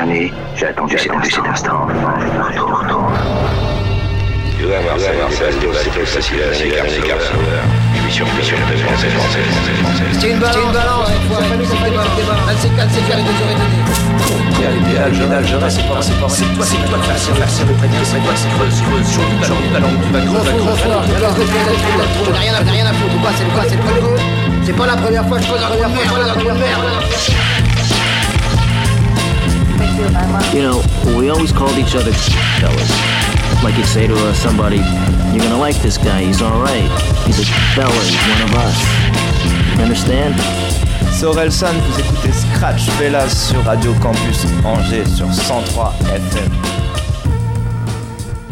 années, j'ai attendu, cet instant. instant. Enfin, je me Tu vas Marseille, Marseille, c'est plus facile à Je suis sûr que sur le français, français, français, français. C'est une balance, c'est une balance, il faut pas c'est pas, c'est pas, c'est toi, c'est c'est c'est le c'est c'est creuse, creuse, sur tu vas c'est quoi, c'est C'est pas la première fois que je pose la première fois, la première fois. You know, we always called each other fellas. Like you'd say to uh, somebody, you're gonna like this guy, he's alright. He's a fella, he's one of us. You understand? C'est Orelsan, vous écoutez Scratch Fellas sur Radio Campus Angers sur 103 FM.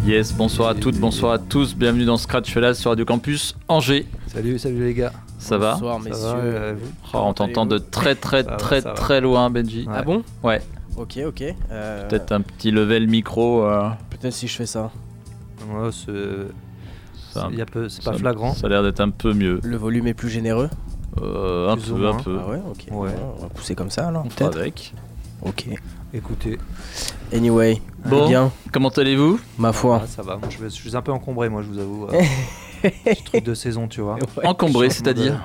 Yes, bonsoir à toutes, bonsoir à tous, bienvenue dans Scratch Fellas sur Radio Campus Angers. Salut, salut les gars. Ça va Bonsoir, Ça messieurs. va, euh, vous Oh, On t'entend de très très Ça très ça va. très loin, Benji. Ah bon? Ouais, Ok, ok. Euh, peut-être un petit level micro. euh, peut-être si je fais ça. Ouais, c'est ça- c'est- y a peu- c'est ça- pas flagrant. Ça a l'air d'être un peu mieux. Le volume est plus généreux? Euh, un Plus peu, un peu. Ah ouais, ok. Ouais. On va pousser comme ça alors. Peut-être. avec. Ok. Écoutez, Anyway, Bon. bien, Comment allez-vous? Ma foi. ah, ça va. Moi, je, vais- je suis un peu encombré, moi, je vous avoue. euh, Petit truc de saison, tu vois. Encombré, c'est-à-dire?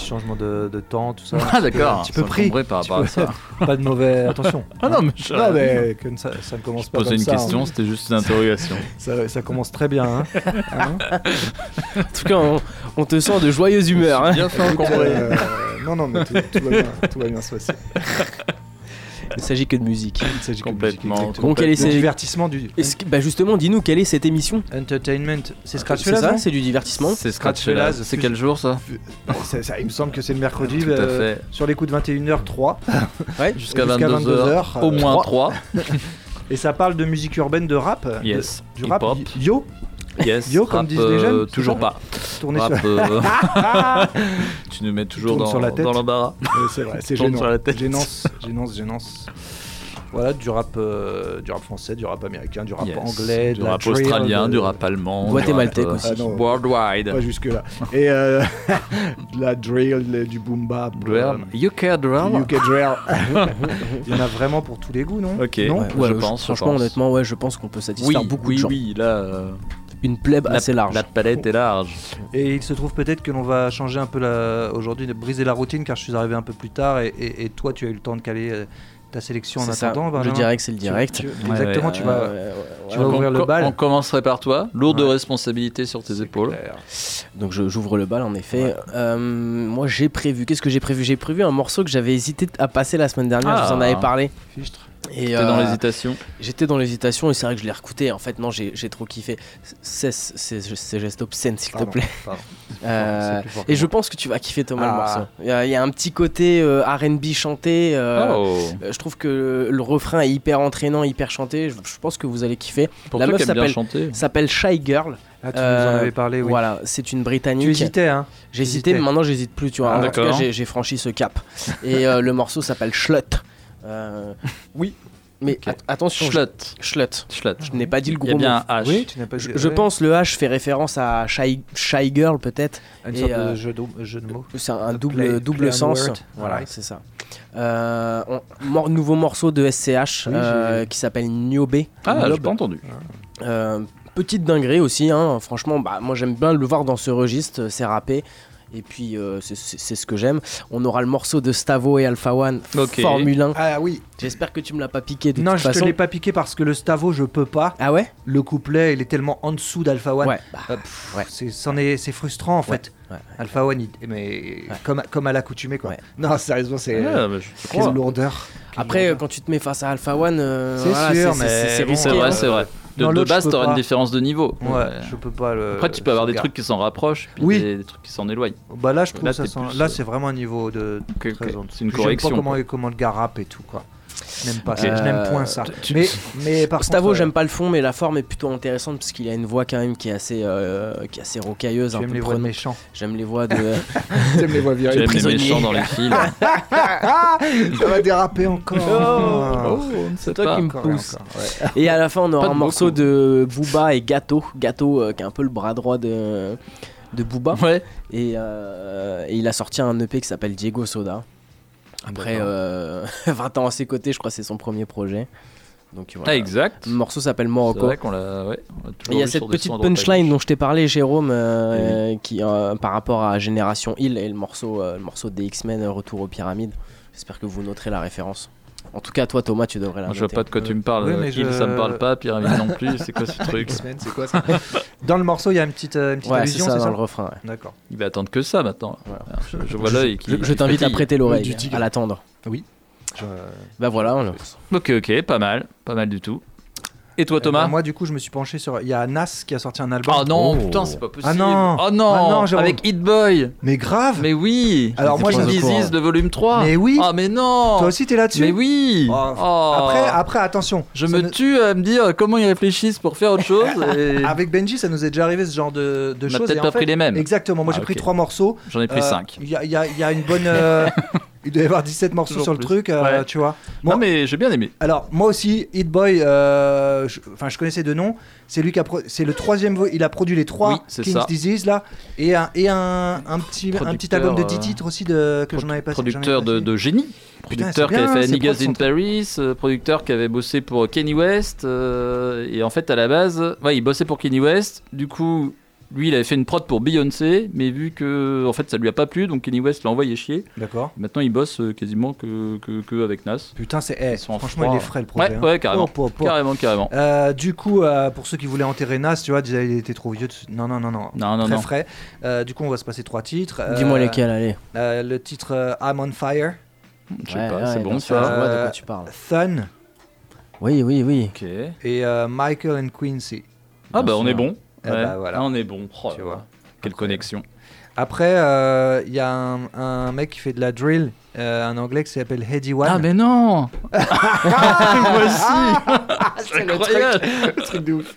Petit changement de, de temps, tout ça. Ah d'accord, Un petit peu pris. encombré par rapport à ça. Pas de mauvais. Attention. Ah non, mais je, Non, mais que ça, ça ne commence je pas posais une ça, question, hein. c'était juste une interrogation. Ça, ça commence très bien. Hein. Hein En tout cas, on, on te sent de joyeuse humeur. hein. Bien fait euh, non, non, mais tout, tout va bien, tout va bien se passer. Il s'agit que de musique. Il s'agit que de Complètement. musique. Donc, quel est Le ces- divertissement du Est-ce que- bah justement, dis-nous quelle est cette émission entertainment. C'est Scratch C'est ça, c'est du divertissement. C'est Scratch. C'est quel jour ça ça, Il me semble que c'est le mercredi. Tout à euh, fait. Sur les coups de 21h03. Ouais. Jusqu'à jusqu'à 22h. 22h, Au euh, moins trois. 3. Et ça parle de musique urbaine, de rap. de- Yes. du rap. Hip-hop. Yo, Yes. Yo, comme rap, disent les euh, jeunes, c'est Toujours pas. tourné Rap, sur. euh, tu nous mets toujours dans, sur la tête. dans l'embarras. C'est vrai, c'est gênant. sur la tête. Gênance, gênance, gênance. Voilà, du rap, euh, du rap français, du rap américain, du rap Yes. anglais, du rap australien, de- du rap allemand, Guatémaltèque du rap, aussi. Ah non, worldwide. pas jusque là. Et euh, de la drill, du boom bap, Drill. euh, UK drill? UK drill. Il y en a vraiment pour tous les goûts, non? Ok. Non? Ouais, je je- pense, je Franchement, pense. honnêtement, ouais, je pense qu'on peut Oui, satisfaire beaucoup oui, de gens. oui. Là, euh, Une plèbe la, assez large. la palette est large. Et il se trouve peut-être que l'on va changer un peu la... aujourd'hui, de briser la routine car je suis arrivé un peu plus tard et, et- et toi tu as eu le temps de caler euh, ta sélection en C'est ça. attendant. Le direct, c'est le direct. tu- Ouais, exactement, ouais. tu vas. Ouais, tu ouvrir on, le bal. on commencerait par toi. Lourde Ouais. responsabilité sur tes épaules. Clair. Donc je- j'ouvre le bal en effet. Euh, moi j'ai prévu, qu'est-ce que j'ai prévu? J'ai prévu un morceau que j'avais hésité à passer la semaine dernière, je vous en Ah. avais parlé. Fichtre. Et T'es dans euh, l'hésitation. J'étais dans l'hésitation et c'est vrai que je l'ai recouté. En fait, non, j'ai trop kiffé. Cesse ces ces gestes obscènes, s'il te plaît. pardon. Euh, et je pense que tu vas kiffer Thomas le Ah. morceau. Il y, a- il y a un petit côté euh, RB chanté. euh, oh. euh, Je trouve que le refrain est hyper entraînant, hyper chanté. Je, je pense que vous allez kiffer. Pour la meuf s'appelle- Shy Girl. Ah, tu nous en Euh, avais parlé, oui. Voilà, c'est une britannique. Tu hésitais, hein J'hésitais, mais maintenant j'hésite plus, tu vois. Ah, en tout cas, j'ai j'ai franchi ce cap. Et euh, le morceau s'appelle Schlut. Euh, oui, mais Ok. at- attention, je- Schlut. Schlut. Schlut. Je n'ai pas dit le Il y a gros bien mot. un H. Oui, tu n'as pas Je, dit- je pense le H fait référence à Shy, Shy Girl peut-être. Une sorte euh, de jeu de, jeu de mots. C'est un A double, play- double play sens. Voilà, Right. c'est ça. Euh, on- mor- nouveau morceau de SCH Oui, euh, qui s'appelle Niobe. Ah, j'ai pas entendu. Euh, petite dinguerie aussi, hein. franchement, bah, moi j'aime bien le voir dans ce registre, c'est rappé. Et puis euh, c'est- ce que j'aime. On aura le morceau de Stavo et Alpha One, Ok. Formule 1. Ah oui. J'espère que tu me l'as pas piqué de Non, toute je te façon. l'ai pas piqué parce que le Stavo, je peux pas. Ah ouais? Le couplet, il est tellement en dessous d'Alpha One. Ouais. bah, Euh, Ouais. c'est- frustrant en fait. ouais. Alpha One, il- mais comme, comme à l'accoutumée quoi. Ouais. Non, sérieusement, c'est te quelle crois. lourdeur. Quelle Après, euh, lourdeur. quand tu te mets face à Alpha One, euh, C'est voilà, sûr, mais c'est c'est bon, risqué. C'est vrai, hein. c'est vrai. De, Non, de je base, t'auras une différence de niveau. Ouais, Euh, je peux pas le. Après, tu peux avoir des trucs qui s'en rapprochent, puis Oui. des, des trucs qui s'en éloignent. Bah là, je trouve Là, ça là euh, c'est vraiment un niveau de. Ok, ok. très haut. C'est une Puis correction, Pas comment, comment le gars rappe et tout quoi. Je n'aime pas ça. Ok. Je n'aime Euh, point ça. tu- Mais, mais par Stavo, contre, euh, j'aime pas le fond, mais la forme est plutôt intéressante parce qu'il a une voix quand même qui est assez, euh, qui est assez rocailleuse. J'aime les voix de méchants. J'aime les voix de. J'aime les voix J'aime les méchants dans les films. Ça va déraper encore. Oh, ne sait C'est toi pas. qui me pousse. ouais. Et à la fin, on aura un morceau beaucoup. de Booba et Gato. Gato, euh, qui est un peu le bras droit de, de Booba. Ouais. Et, euh, et il a sorti un EP qui s'appelle Diego Soda. Après euh, 20 ans à ses côtés, je crois que c'est son premier projet. Donc voilà. Ah, exact. Le morceau s'appelle Morocco. vrai qu'on l'a. Ouais, il y a cette petite punchline dont je t'ai parlé, Jérôme, euh, qui euh, par rapport à Génération Hill et le morceau, euh, le morceau des X-Men Retour aux pyramides. J'espère que vous noterez la référence. En tout cas, toi, Thomas, tu devrais la Moi, Je vois pas de quoi tu me parles. Oui, mais je- ça me parle pas. Pyramide non plus. C'est quoi ce truc X-Men, c'est quoi ça Dans le morceau, il y a une petite, euh, une petite Ouais, c'est allusion, ça c'est dans ça le refrain. ouais. D'accord. Il va attendre que ça maintenant. Voilà. Alors, Je, je vois l'œil qui. Je, je qui t'invite à prêter l'oreille, à l'attendre. Je- Bah voilà, on- Ok, ok, pas mal. Pas mal du tout. Et toi, Eh Thomas ben, Moi, du coup, je me suis penché sur. Il y a Nas qui a sorti un album. Oh non, Oh. putain, c'est pas possible. Ah non. Oh non, Ah non, Jérôme. avec Hit Boy. Mais grave Mais oui. Alors, moi, je- Disease, le volume 3. Mais oui. Ah mais non. Toi aussi, t'es là-dessus Mais oui. Oh. Oh. Après, après, attention. je me ne- tue à me dire comment ils réfléchissent pour faire autre chose. et Avec Benji, ça nous est déjà arrivé ce genre de, de On a choses. peut-être et en pas fait- pris les mêmes. Exactement. Moi, j'ai Ah, pris ok. trois morceaux. J'en ai pris Euh, 5. Il y, a, il y une bonne. euh, il doit y avoir 17 morceaux Toujours sur le truc, euh, Ouais. tu vois. Bon, Non mais j'ai bien aimé. Alors moi aussi, Hit Boy, euh, je- enfin je, connaissais de nom. C'est lui qui a, c'est le troisième. Il a produit les trois Oui, King's ça. Disease là, et un et un, un petit un petit album de euh, 10 titres aussi de que j'en avais passé. Producteur de, de génie. Producteur qui avait fait Niggas in Paris, euh, producteur qui avait bossé pour Kenny West. euh, et en fait, à la base, ouais, il bossait pour Kenny West. Du coup, lui, il avait fait une prod pour Beyoncé, mais vu que en fait, ça lui a pas plu, donc Kenny West l'a envoyé chier. D'accord. Maintenant, il bosse euh, quasiment que, que, que avec Nas. Putain, c'est eh, Ils sont en franchement froid. il est frais le projet. Ouais, hein. ouais, carrément. Oh, po, po. Carrément, carrément. Euh, du coup, euh, pour ceux qui voulaient enterrer Nas, tu vois, disaient il était trop vieux. Non, non, non, non. Non, non, Très non. frais. Euh, du coup, on va se passer trois titres. Dis-moi lesquels, allez. euh, le titre euh, I'm on Fire, Je sais Ouais, pas, ouais, c'est bien bon sûr, Je ça. vois de quoi tu parles. Thun Oui, oui, oui. Ok. et euh, Michael and Quincy. Ah bah on est bon. Eh Ouais. bah, voilà. Ah, on est bon. Oh Tu vois. Quelle connexion. Après, euh, il y a un, un mec qui fait de la drill, euh, un anglais qui s'appelle Heady One. Ah mais non Moi aussi c'est le Incroyable le truc de ouf.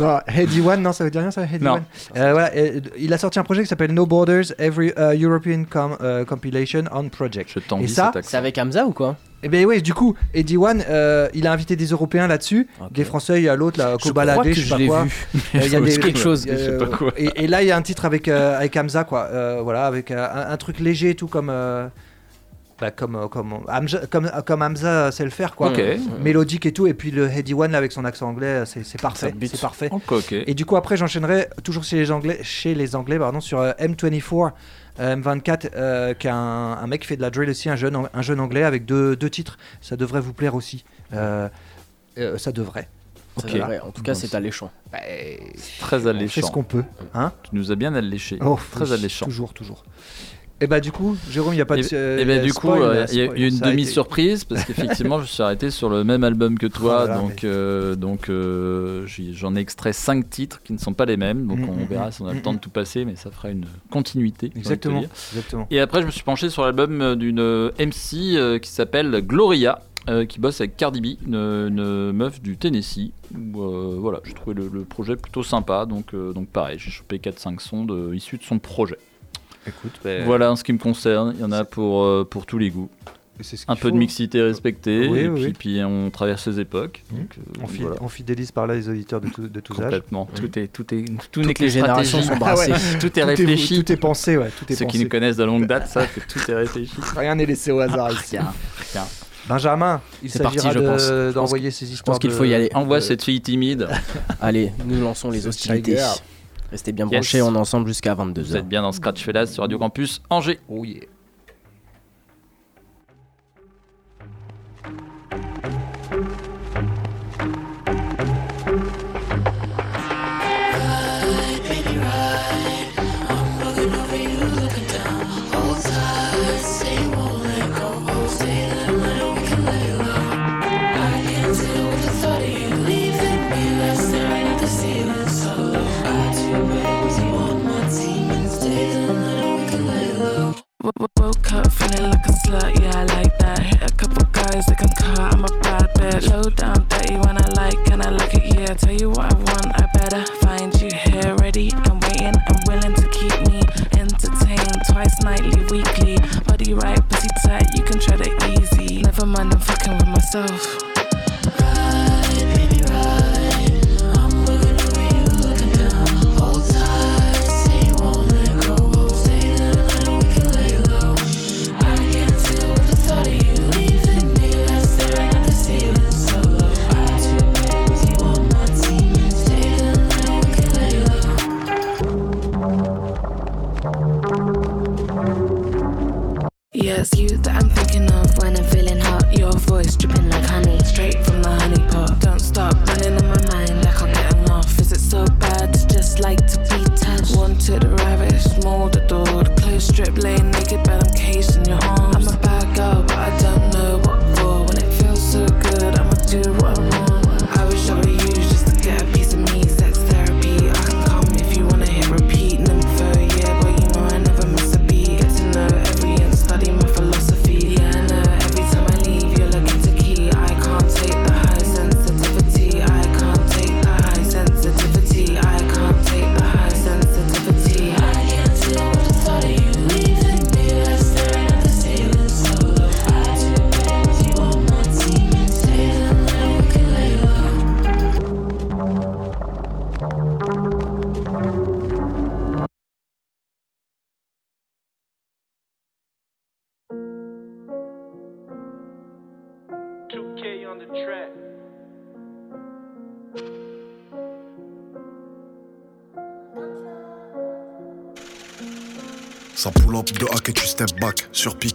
non, Heady One, non, ça veut dire rien ça, Heady Non. One. Euh, voilà, et, il a sorti un projet qui s'appelle No Borders, Every uh, European Com- uh, Compilation on Project. Je t'envie Et ça. C'est avec Hamza ou quoi? Et ben oui, du coup, Eddie One, euh, il a invité des Européens là-dessus, Ok. des Français, il y a l'autre, là, Je Kobalade, que je sais je pas quoi. vu. Il y a des- quelque chose. Je sais pas quoi. Et, et là, il y a un titre avec, euh, avec Hamza, quoi. Euh, voilà, avec un, un truc léger et tout, comme. bah, comme, comme, Hamza, comme, comme Hamza sait le faire, quoi. Ok. Mélodique et tout, et puis le Heady One là, avec son accent anglais, c'est parfait. C'est parfait. Ok, ok. Et du coup, après, j'enchaînerai toujours chez les Anglais, chez les Anglais pardon, sur euh, M24, euh, M24, euh, qui est un, un mec qui fait de la drill aussi, un jeune, un jeune anglais avec deux, deux titres. Ça devrait vous plaire aussi. Euh, euh, ça devrait. Ça Ok. devrait. En tout cas, c'est alléchant. Bah, Très on fait alléchant. ce qu'on peut. Hein Tu nous as bien alléché. Oh, Très oui, alléchant. Toujours, toujours. Et bah, du coup, Jérôme, il n'y a pas de. Et, euh, et ben du spoil, coup, euh, euh, il y a spoil. eu une demi-surprise parce qu'effectivement, je suis arrêté sur le même album que toi, donc euh, donc euh, j'en ai extrait cinq titres qui ne sont pas les mêmes, donc Mm, on mm, verra mm, si on a le temps de tout passer, mais ça fera une continuité. Exactement. Exactement. Et après, je me suis penché sur l'album euh, d'une euh, MC euh, qui s'appelle Gloria. euh, qui bosse avec Cardi B, une, une meuf du Tennessee. où, euh, voilà, j'ai trouvé le, le projet plutôt sympa, donc, euh, donc pareil, j'ai chopé 4-5 sons de, issus de son projet. Écoute, bah, Voilà en ce qui me concerne, il y en a pour, euh, pour tous les goûts. ce Un peu de mixité respectée, Oui, et oui, puis, on traverse les époques. Donc, euh, On, fid- voilà. on fidélise par là les auditeurs de, tout- de tous âges. Complètement. Tout est, tout est, tout n'est Toutes que les générations sont Ah brassées. ouais. Tout est réfléchi. tout est pensé, ouais. Tout est Ceux qui nous connaissent de longue date savent que tout est réfléchi. Rien n'est laissé au hasard ici. Rien, rien. Benjamin, il s'agira je de- d'envoyer ces Je histoires. pense qu'il faut y aller. Envoie cette fille timide. Allez, nous lançons les hostilités. Restez bien Yes. branchés, on est ensemble jusqu'à Vous 22h. êtes bien dans Scratch Fellas sur Radio Campus Angers. Oh yeah. That can cut, I'm a bad bitch. Low down, dirty when I like, and I like it, yeah. Tell you what I want, I better find you here, ready and waiting and willing to keep me entertained. Twice nightly, weekly. Body right, pussy tight, you can tread it easy. Never mind, I'm fucking with myself.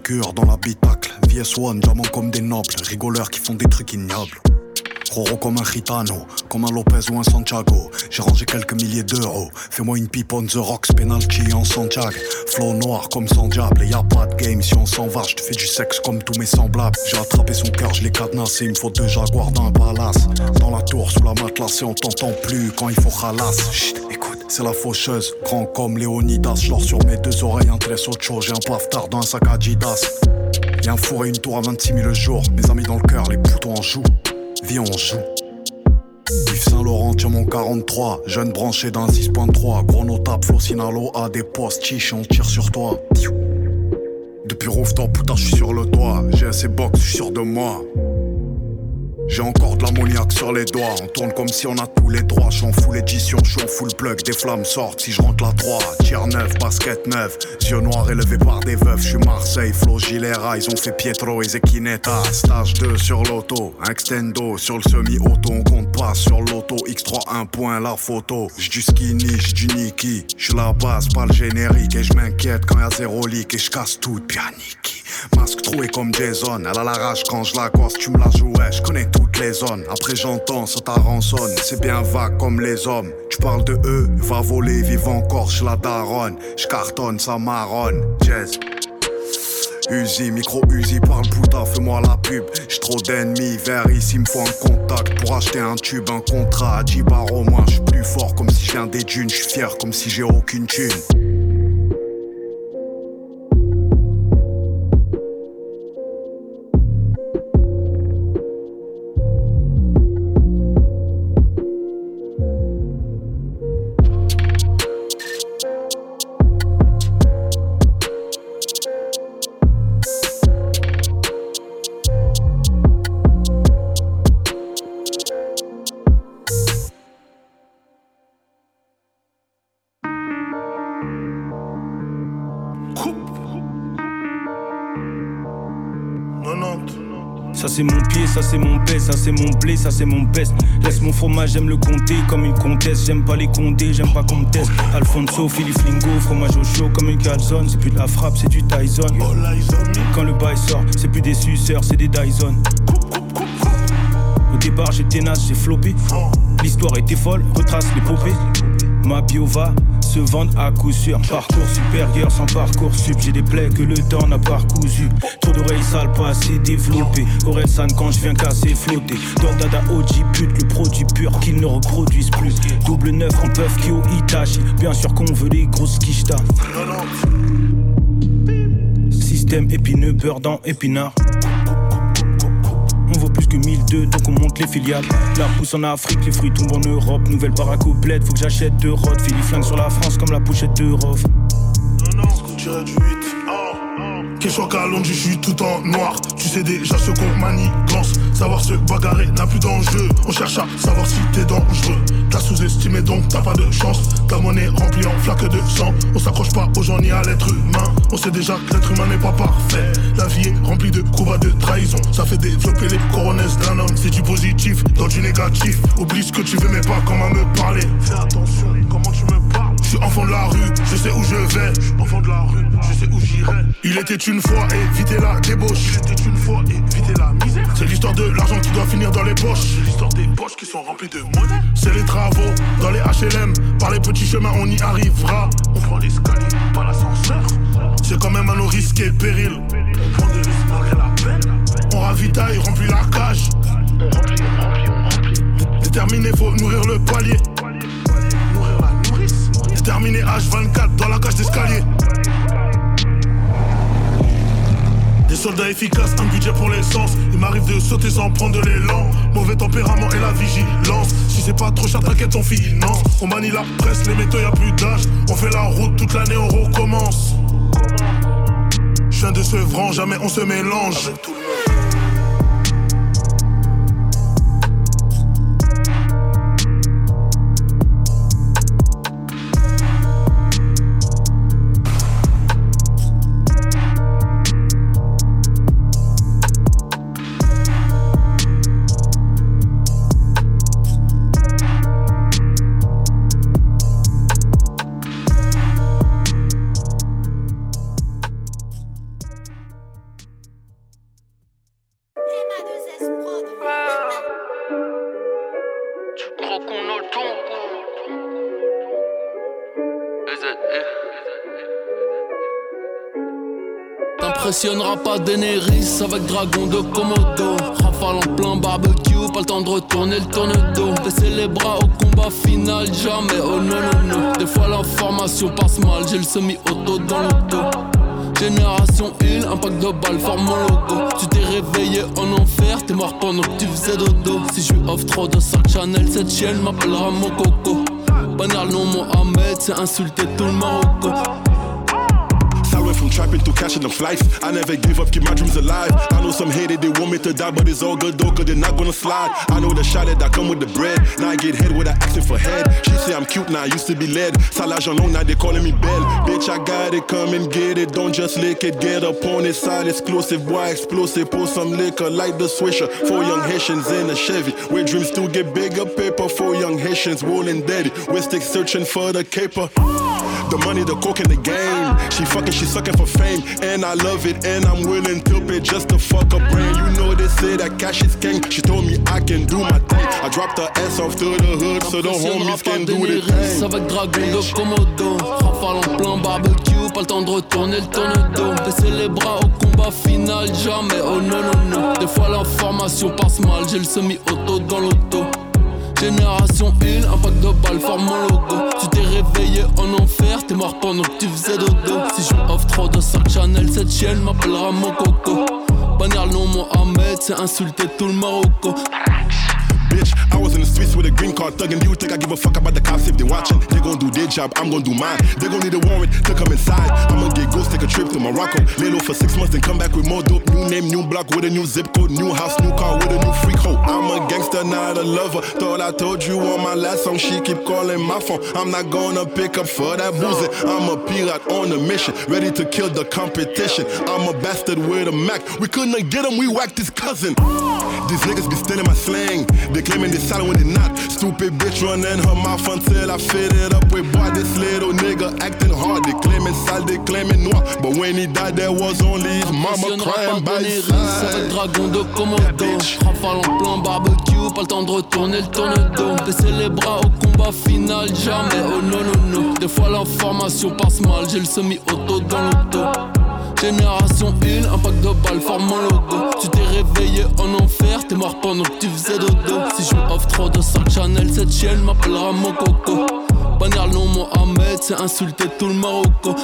Dans l'habitacle. VS1, diamant comme des nobles. Rigoleurs qui font des trucs ignobles. Roro comme un gitano, comme un Lopez ou un Santiago. J'ai rangé quelques milliers d'euros. Fais-moi une pipe on the rocks, penalty en Santiago. Flow noir comme sans diable. Et y a pas de game si on s'en va. Je te fais du sexe comme tous mes semblables. J'ai attrapé son cœur, je l'ai cadenassé. Il me faut deux jaguars dans un palace. Dans la tour, sous la matelassée, on t'entend plus quand il faut ralasse. Écoute. C'est la faucheuse, grand comme Léonidas. J'lors sur mes deux oreilles, un tresse autre chose. J'ai un paftard dans un sac Adidas. Y'a un four et une tour à 26 000 le jour. Mes amis dans le cœur, les boutons en joue. Vie on joue. Yves Saint-Laurent, tiens mon 43. Jeune branché dans un 6.3. Gros notable, flow Sinalo a des postes. Chiche, on tire sur toi. Depuis rooftop, putain, je suis sur le toit. J'ai assez box, je sûr de moi. J'ai encore de l'ammoniaque sur les doigts. On tourne comme si on a tous les droits. J'suis en full édition, j'suis en full plug. Des flammes sortent si je rentre la 3. Tiers neuf, basket neuf. Yeux noirs élevés par des veufs. J'suis Marseille, Flo Gilera. Ils ont fait Pietro et Zekineta. Stage 2 sur l'auto. Extendo sur le semi-auto. On compte pas sur l'auto. X3, un point, la photo. J'du du skinny, j'du du Niki. J'suis la base, pas le générique. Et j'm'inquiète quand y'a zéro leak. Et j'casse tout, bien Niki. Masque troué comme Jason. Elle a la rage quand je la gosse. Tu me la jouais, j'connais toutes les zones. Après j'entends, ça rançonne. C'est bien vague comme les hommes. Tu parles de eux, va voler, vive encore chez la daronne. J'cartonne, ça marronne. Jazz. Uzi, micro Uzi, parle putain, fais-moi la pub. J'suis trop d'ennemis, vers ici, me un contact pour acheter un tube, un contrat à 10 bars au moins. J'suis plus fort comme si je viens des dunes, j'suis fier comme si j'ai aucune thune. C'est mon pied, ça c'est mon pèse, ça c'est mon blé, ça c'est mon best. Laisse mon fromage, j'aime le compter comme une comtesse. J'aime pas les condés, j'aime pas qu'on me teste. Alfonso, Philippe Lingo, fromage au chaud comme une calzone. C'est plus de la frappe, c'est du Tyson. Quand le bail sort, c'est plus des suceurs, c'est des Dyson. Au départ j'étais naze, j'ai floppé. L'histoire était folle, retrace l'épopée. Ma bio va se à coup sûr. Parcours supérieur sans parcours sub. J'ai des plaies que le temps n'a pas recousu. Trop d'oreilles sales, pas assez développées. Orelsan quand je viens casser, flotter. Dans Dada OG pute, le produit pur qu'ils ne reproduisent plus. Double neuf en puff qui au Itachi. Bien sûr qu'on veut les grosses quichetas. Système épineux, beurre dans épinard. On vaut plus que 1002, donc on monte les filiales. La pousse en Afrique, les fruits tombent en Europe. Nouvelle baraque faut que j'achète deux rods. Philly flingue sur la France comme la pochette de Rof. Tirer du 8. Londres, je suis tout en noir. Tu sais déjà ce qu'on manigance. Savoir se bagarrer n'a plus d'enjeu. On cherche à savoir si t'es dangereux. T'as sous-estimé donc t'as pas de chance. Ta monnaie remplie en flaque de sang. On s'accroche pas aux gens ni à l'être humain. On sait déjà que l'être humain n'est pas parfait. La vie est remplie de coups bas de trahison. Ça fait développer les coronesses d'un homme. C'est du positif dans du négatif. Oublie ce que tu veux, mais pas comment me parler. Fais attention, comment tu me. Je suis enfant de la rue, je sais où je vais. Je suis enfant de la rue, je sais où j'irai. Il était une fois, éviter la débauche. Il était une fois, éviter la misère. C'est l'histoire de l'argent qui doit finir dans les poches. C'est l'histoire des poches qui sont remplies de monnaie. C'est les travaux dans les HLM. Par les petits chemins, on y arrivera. On prend l'escalier, pas l'ascenseur. C'est quand même à nos risques et périls. Efficaces, un budget pour l'essence. Il m'arrive de sauter sans prendre de l'élan. Mauvais tempérament et la vigilance. Si c'est pas trop cher, t'inquiète, on finance. On manie la presse, les métaux, y a plus d'âge. On fait la route toute l'année, on recommence. Je viens de Sevran, jamais on se mélange. T'impressionneras pas Daenerys avec dragon de Komodo. Rafale en plein barbecue, pas le temps de retourner le tourne-dos Laisser les bras au combat final, jamais oh non non non. Des fois l'information passe mal, j'ai le semi-auto dans dos Génération Hill, un pack de balles forme mon logo. Tu t'es réveillé en enfer, t'es mort pendant que tu faisais dodo. Si je suis off trop de 5 Chanel, cette chienne m'appellera mon coco. Le nom Mohamed, c'est insulter tout le Marocco went from trapping to cashing them flights. I never give up, keep my dreams alive. I know some hated, they want me to die, but it's all good though, cause they're not gonna slide. I know the shot that come with the bread. Now I get head without asking for head. She say I'm cute, now I used to be led. Salage on now they calling me Belle. Bitch, I got it, come and get it. Don't just lick it, get up on it. Side exclusive, boy, explosive. Pour some liquor light the swisher. Four young Haitians in a Chevy. Where dreams still get bigger, paper. Four young Haitians rolling daddy. We're stick searching for the caper. The money, the coke, and the game. She fucking, she sucking for fame. And I love it, and I'm willing to pay just to fuck a brain. You know they say that cash is king. She told me I can do my thing. I dropped her ass off to the hood so the homies can do the thing. avec dragon de Komodo Rafale en plein barbecue, pas le temps de retourner le tourne-dos Baisser les bras au combat final, jamais oh non non non Des fois l'information passe mal, j'ai le semi-auto dans l'auto Génération Hill, un pack de balles forme mon logo. Tu t'es réveillé en enfer, t'es mort pendant que tu faisais dodo. Si je offre trop de 5 Chanel, cette chienne m'appellera mon coco Bannière nom Mohamed, c'est insulter tout le Marocco Bitch, I was in the streets with a green card thugging. You think I give a fuck about the cops if they watching? They gon' do their job, I'm gon' do mine. They gon' need a warrant to come inside. I'ma get ghost, take a trip to Morocco. Lay low for six months, then come back with more dope. New name, new block with a new zip code, new house, new car with a new freak hoe. I'm a gangster, not a lover. Thought I told you on my last song, she keep calling my phone. I'm not gonna pick up for that boozy. I'm a pirate on a mission, ready to kill the competition. I'm a bastard with a Mac. We couldn't get him, we whacked his cousin. These niggas be stealing my slang. They claiming they silent when they not. Stupid bitch running her mouth until I fit it up with boy. This little nigga acting hard. They claiming sale, they claiming noir. But when he died, there was only his mama crying by his side. dragon de Komodo Rafale en plein barbecue, pas le temps de retourner le tourne-dos Baisser les bras au combat final, jamais oh non non non Des fois l'information passe mal, j'ai le semi-auto dans l'auto Génération Hill, un pack de balles forme mon logo. Tu t'es réveillé en enfer, t'es mort pendant que tu faisais dodo. Si je offre trop de 5 Chanel, cette chienne m'appellera mon coco Bannière nom Mohamed, c'est insulter tout le Marocco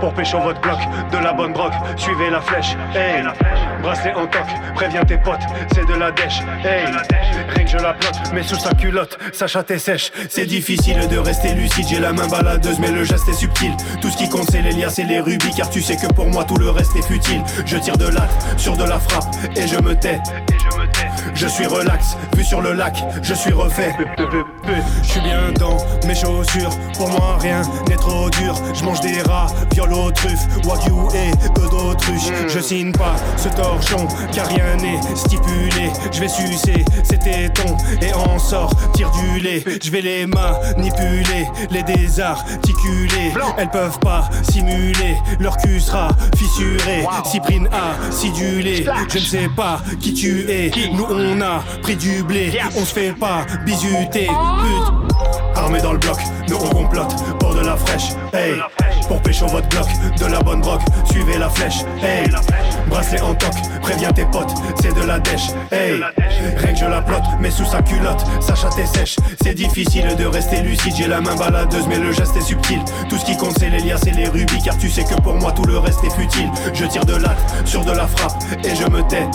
pour pécho votre bloc, de la bonne drogue, suivez la flèche, hey, bracelet en toc, préviens tes potes, c'est de la dèche, hey, rien que je la plotte, mais sous sa culotte, sa chatte est sèche, c'est difficile de rester lucide, j'ai la main baladeuse, mais le geste est subtil, tout ce qui compte c'est les liens, c'est les rubis, car tu sais que pour moi tout le reste est futile, je tire de l'acte sur de la frappe, et je me tais, je suis relax, vu sur le lac, je suis refait. Je suis bien dans mes chaussures, pour moi rien n'est trop dur. Je mange des rats, viol aux truffes, wagyu et peu d'autruche. Je signe pas ce torchon, car rien n'est stipulé. Je vais sucer ces tétons et en sort, tire du lait. Je vais les manipuler, les désarticuler. Elles peuvent pas simuler, leur cul sera fissuré. Cyprine acidulé, je ne sais pas qui tu es. Nous on a pris du blé, on se fait pas bisuter. Pute. Armé dans le bloc, nous on complote. Pour de la fraîche, hey. Pour pécho votre bloc, de la bonne drogue, suivez la flèche, hey. Bracelet en toc, préviens tes potes, c'est de la dèche, hey. Que je la plotte, mais sous sa culotte, sa chatte est sèche. C'est difficile de rester lucide, j'ai la main baladeuse mais le geste est subtil. Tout ce qui compte c'est les liens, c'est les rubis Car tu sais que pour moi tout le reste est futile. Je tire de l'acte sur de la frappe et je me tais.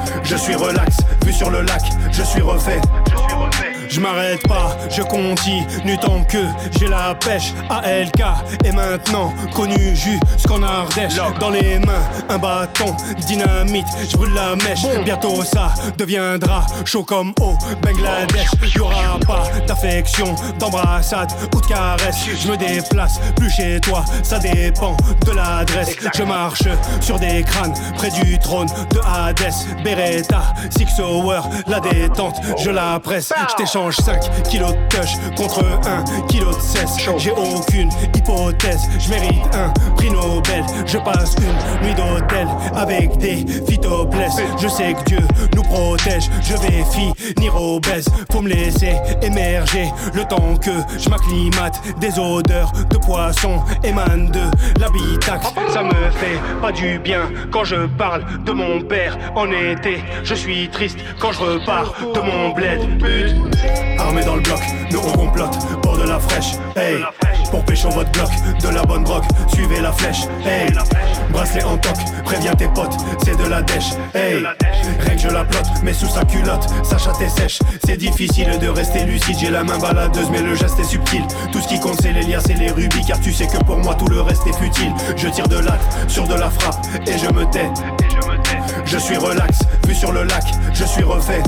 Je suis relax, vu sur le lac, je suis refait. Je m'arrête pas, je continue tant que j'ai la pêche. ALK et maintenant connu jusqu'en Ardèche. Dans les mains, un bâton, dynamite, je brûle la mèche. Bientôt ça deviendra chaud comme au Bangladesh. Y'aura pas d'affection, d'embrassade ou de caresse. Je me déplace plus chez toi, ça dépend de l'adresse. Je marche sur des crânes près du trône de Hades Beretta, Six Hour, la détente, je la presse. Je t'échange 5 kilos de touch contre 1 kilo de cesse. J'ai aucune hypothèse, je mérite un prix Nobel. Je passe une nuit d'hôtel avec des phytoplèses. Je sais que Dieu nous protège, je vais finir obèse. Faut me laisser émerger le temps que je m'acclimate. Des odeurs de poisson émanent de l'habitacle. Ça me fait pas du bien quand je parle de mon père en été. Je suis triste quand je repars de mon bled. Armé dans le bloc, nous on complote. Pour de la fraîche, hey Pour pécho votre bloc, de la bonne drogue, suivez la flèche, hey. Bracelet en toc, préviens tes potes, c'est de la dèche, hey. Que je la plotte, mais sous sa culotte, sa chatte est sèche. C'est difficile de rester lucide, j'ai la main baladeuse mais le geste est subtil. Tout ce qui compte c'est les liens, c'est les rubis Car tu sais que pour moi tout le reste est futile. Je tire de l'acte sur de la frappe et je me tais. Je suis relax, vu sur le lac, je suis refait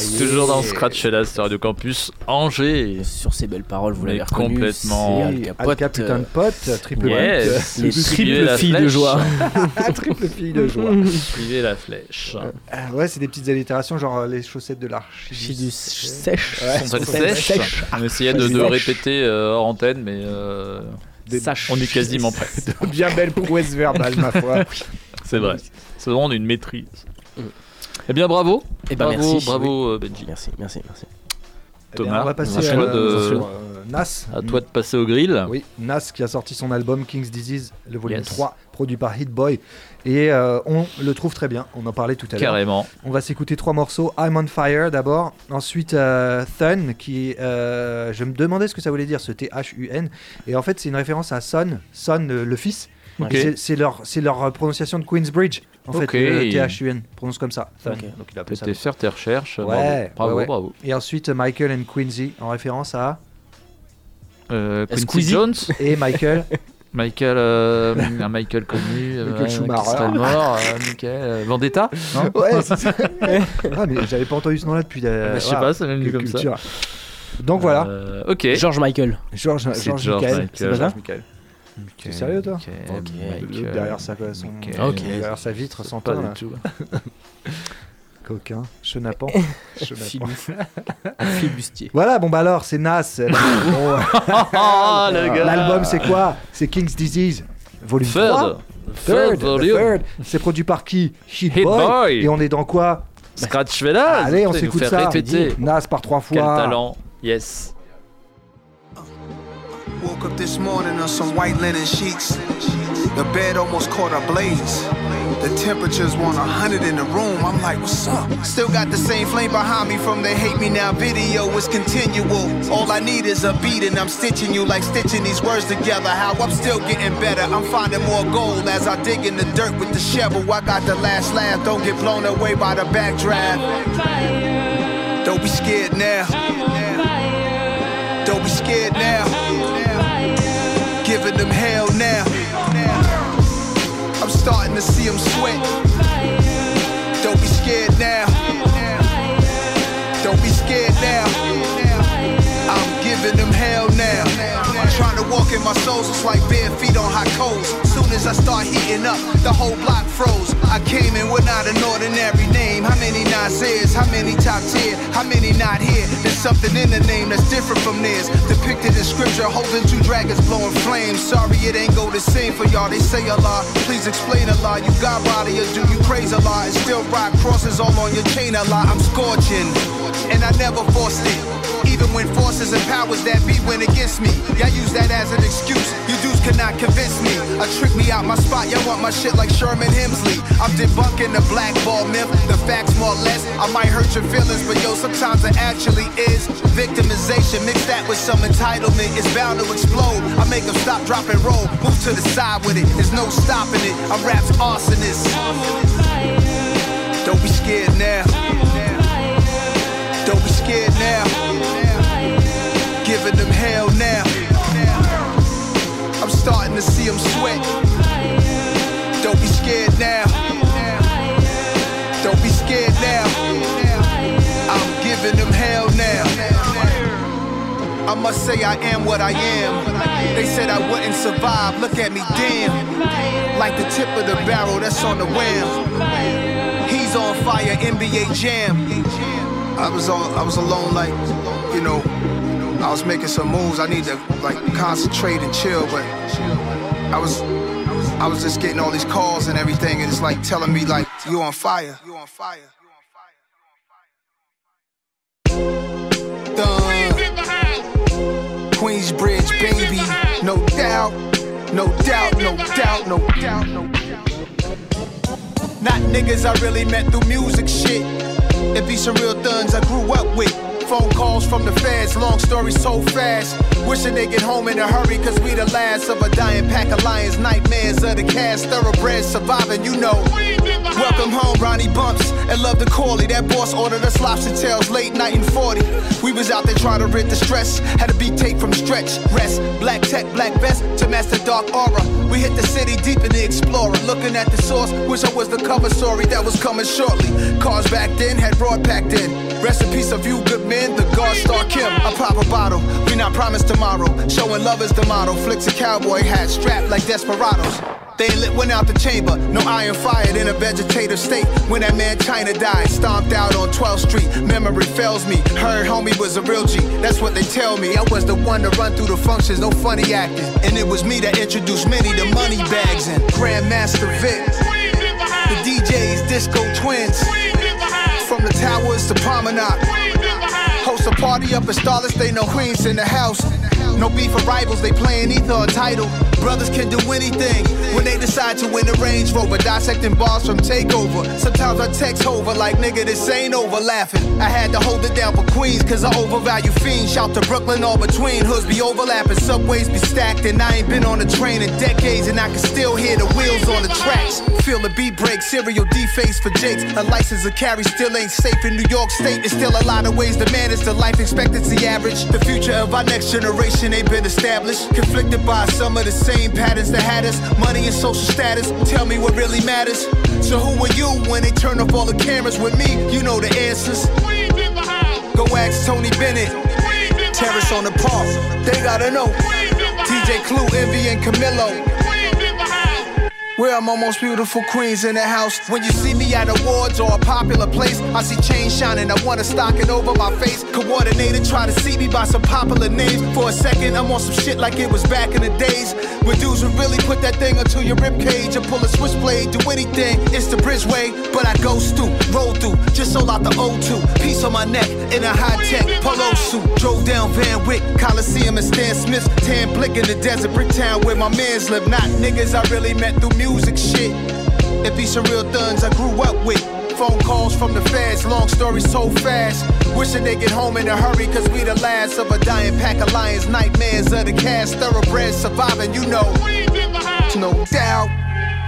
Yes, toujours dans Scratch là sur Radio Campus Angers. Sur ces belles paroles, vous l'avez complètement. c'est Al putain de pote, triple Yes. Les la filles de joie. triple fille de joie. Suivez la flèche. Ah ouais, c'est des petites allitérations, genre euh, les chaussettes de l'archidus. sèche. Ouais, sèches On essayait de, de Sèche. répéter euh, hors antenne, mais euh, on est quasiment prêt. De bien belles prouesses verbales, ma foi. C'est vrai. C'est vraiment une maîtrise. Eh bien, bravo. Eh ben, bravo, merci. bravo, euh, Benji. Merci, merci, merci. Eh bien, Thomas, on va passer à à, toi de- sur, euh, Nas. à toi de passer au grill. Oui, Nas qui a sorti son album King's Disease, le volume Yes. 3, produit par Hit Boy. Et euh, on le trouve très bien, on en parlait tout à l'heure. Carrément. On va s'écouter trois morceaux. I'm on Fire d'abord. Ensuite, euh, Thun, qui. euh, je me demandais ce que ça voulait dire, ce T-H-U-N. Et en fait, c'est une référence à Son, Son, euh, le fils. Ok. Et c'est- leur, c'est leur euh, prononciation de Queensbridge. En Ok. fait, le T-H-U-N prononce comme ça. Thun. Ok. Donc il a appelé ça. Faire tes recherches. Ouais, bravo, bravo. ouais, ouais. bravo. Et ensuite, euh, Michael and Quincy, en référence à. Euh, Quincy Squeezie. Jones. Et Michael. Michael, euh, un Michael connu, euh, Michael ouais, Schumacher. qui serait mort, euh, Michael, euh, Vendetta Non Ouais, c'est ça. ah, mais j'avais pas entendu ce nom-là depuis. euh, Bah, je sais voilà, pas, ça m'est venu comme ça. culture. Donc voilà. Euh, ok. George Michael. George, C'est George, George Michael. Michael. T'es sérieux toi ok, Ok. Michael. Derrière sa son, derrière sa vitre sans Pas du là. tout. Coquin, chenapan. chenapan. Flibustier. Voilà, bon bah alors, c'est Nas. Bon, gars. L'album c'est quoi? C'est King's Disease, volume Third. 3. Third, Third The volume. Third. C'est produit par qui? Hit, Hit Boy. Boy. Et on est dans quoi? Scratch Velas Allez, on s'écoute ça. répéter. Nas par trois fois. Quel talent. Yes. Woke up this morning on some white linen sheets. The bed almost caught a blaze. The temperature's 100 in the room. I'm like, what's up? Still got the same flame behind me from the hate me now video. It's continual. All I need is a beat and I'm stitching you like stitching these words together. How I'm still getting better. I'm finding more gold as I dig in the dirt with the shovel. I got the last laugh. Don't get blown away by the backdraft. Don't be scared now. Don't be scared now. Them hell now. I'm starting to see them sweat. Don't be scared now. Don't be scared now. I'm giving them hell now. Trying to walk in my soul, it's like bare feet on hot coals. Soon as I start heating up, the whole block froze. I came in with not an ordinary name. How many Nasir's? How many top tier? How many not here? There's something in the name that's different from theirs. Depicted in scripture, holding two dragons blowing flames. Sorry, it ain't go the same for y'all. They say a lot. Please explain a lot. You got body or do you praise a lot? And still rock crosses all on your chain a lot. I'm scorching, and I never forced it. Even when forces and powers that be went against me, use that as an excuse. You dudes cannot convince me. I trick me out my spot. Y'all want my shit like Sherman Hemsley. I'm debunking the blackball myth. The facts more or less. I might hurt your feelings, but yo, sometimes it actually is victimization. Mix that with some entitlement. It's bound to explode. I make them stop, drop, and roll. Move to the side with it. There's no stopping it. I'm rap's arsonist. Don't be scared now. Don't be scared now. Giving them hell now. Starting to see them sweat. Don't be scared now. Don't be scared now. I'm giving them hell now. I must say I am what I am. They said I wouldn't survive. Look at me, damn. Like the tip of the barrel that's on the wham. He's on fire, NBA Jam. I was all, I was alone, like, you know, I was making some moves. I need to like concentrate and chill, but I was, I was just getting all these calls and everything, and it's like telling me like you on fire. You on fire. Queensbridge, baby, no doubt, no doubt, no doubt, no doubt, no doubt. Not niggas I really met through music shit. It be some real thuns I grew up with. Phone calls from the feds, long story so fast. Wishing they get home in a hurry, cause we the last of a dying pack of lions. Nightmares of the cast, thoroughbreds surviving, you know. Welcome home, Ronnie Bumps, and love the Corley. That boss ordered us lobster tails late night in 40. We was out there trying to rid the stress. Had a beat tape from stretch, rest. Black tech, black vest to master dark aura. We hit the city deep in the explorer. Looking at the source, wish I was the cover story that was coming shortly. Cars back then had broad packed in. Rest in peace of you, good men. The God Star Kim. I pop a bottle. We not promised tomorrow. Showing love is the motto. Flicks a cowboy hat strapped like desperados. They lit one out the chamber, no iron fired in a vegetative state. When that man China died, stomped out on 12th Street. Memory fails me. Heard homie was a real G. That's what they tell me. I was the one to run through the functions, no funny acting. And it was me that introduced many to money bags and Grandmaster Vic. The DJs, Disco Twins. From the towers to Promenade. A party up in Starless, they know Queens in the house. No beef or rivals, they playing either a title. Brothers can do anything when they decide to win a Range Rover. Dissecting bars from Takeover. Sometimes I text over like, nigga, this ain't over laughing. I had to hold it down for Queens, cause I overvalue fiends. Shout to Brooklyn, all between. Hoods be overlapping, subways be stacked. And I ain't been on a train in decades, and I can still hear the wheels on the tracks. Feel the beat break, serial deface for Jakes. A license to carry still ain't safe in New York State. It's still a lot of ways to manage the life expectancy average. The future of our next generation ain't been established. Conflicted by some of the same patterns that had us. Money and social status. Tell me what really matters. So who are you when they turn off all the cameras with me? You know the answers. Go ask Tony Bennett. Terrace on the park. They gotta know. DJ Clue, Envy, and Camilo. Where I'm almost beautiful queens in the house. When you see me at awards or a popular place, I see chains shining. I wanna stock it over my face. Coordinated, try to see me by some popular names. For a second, I'm on some shit like it was back in the days. With dudes who really put that thing onto your rib cage and pull a switchblade, do anything. It's the bridgeway, but I go through, roll through, just sold out the O2. Piece on my neck in a high tech polo suit. Drove down Van Wyck, Coliseum and Stan Smith. Tan blick in the desert, Bricktown where my mans live. Not niggas I really met through music shit. It be some real thuns I grew up with. Phone calls from the feds, long stories so fast. Wishing they get home in a hurry, cause we the last of a dying pack of lions. Nightmares of the cast, thoroughbreds surviving, you know. No doubt,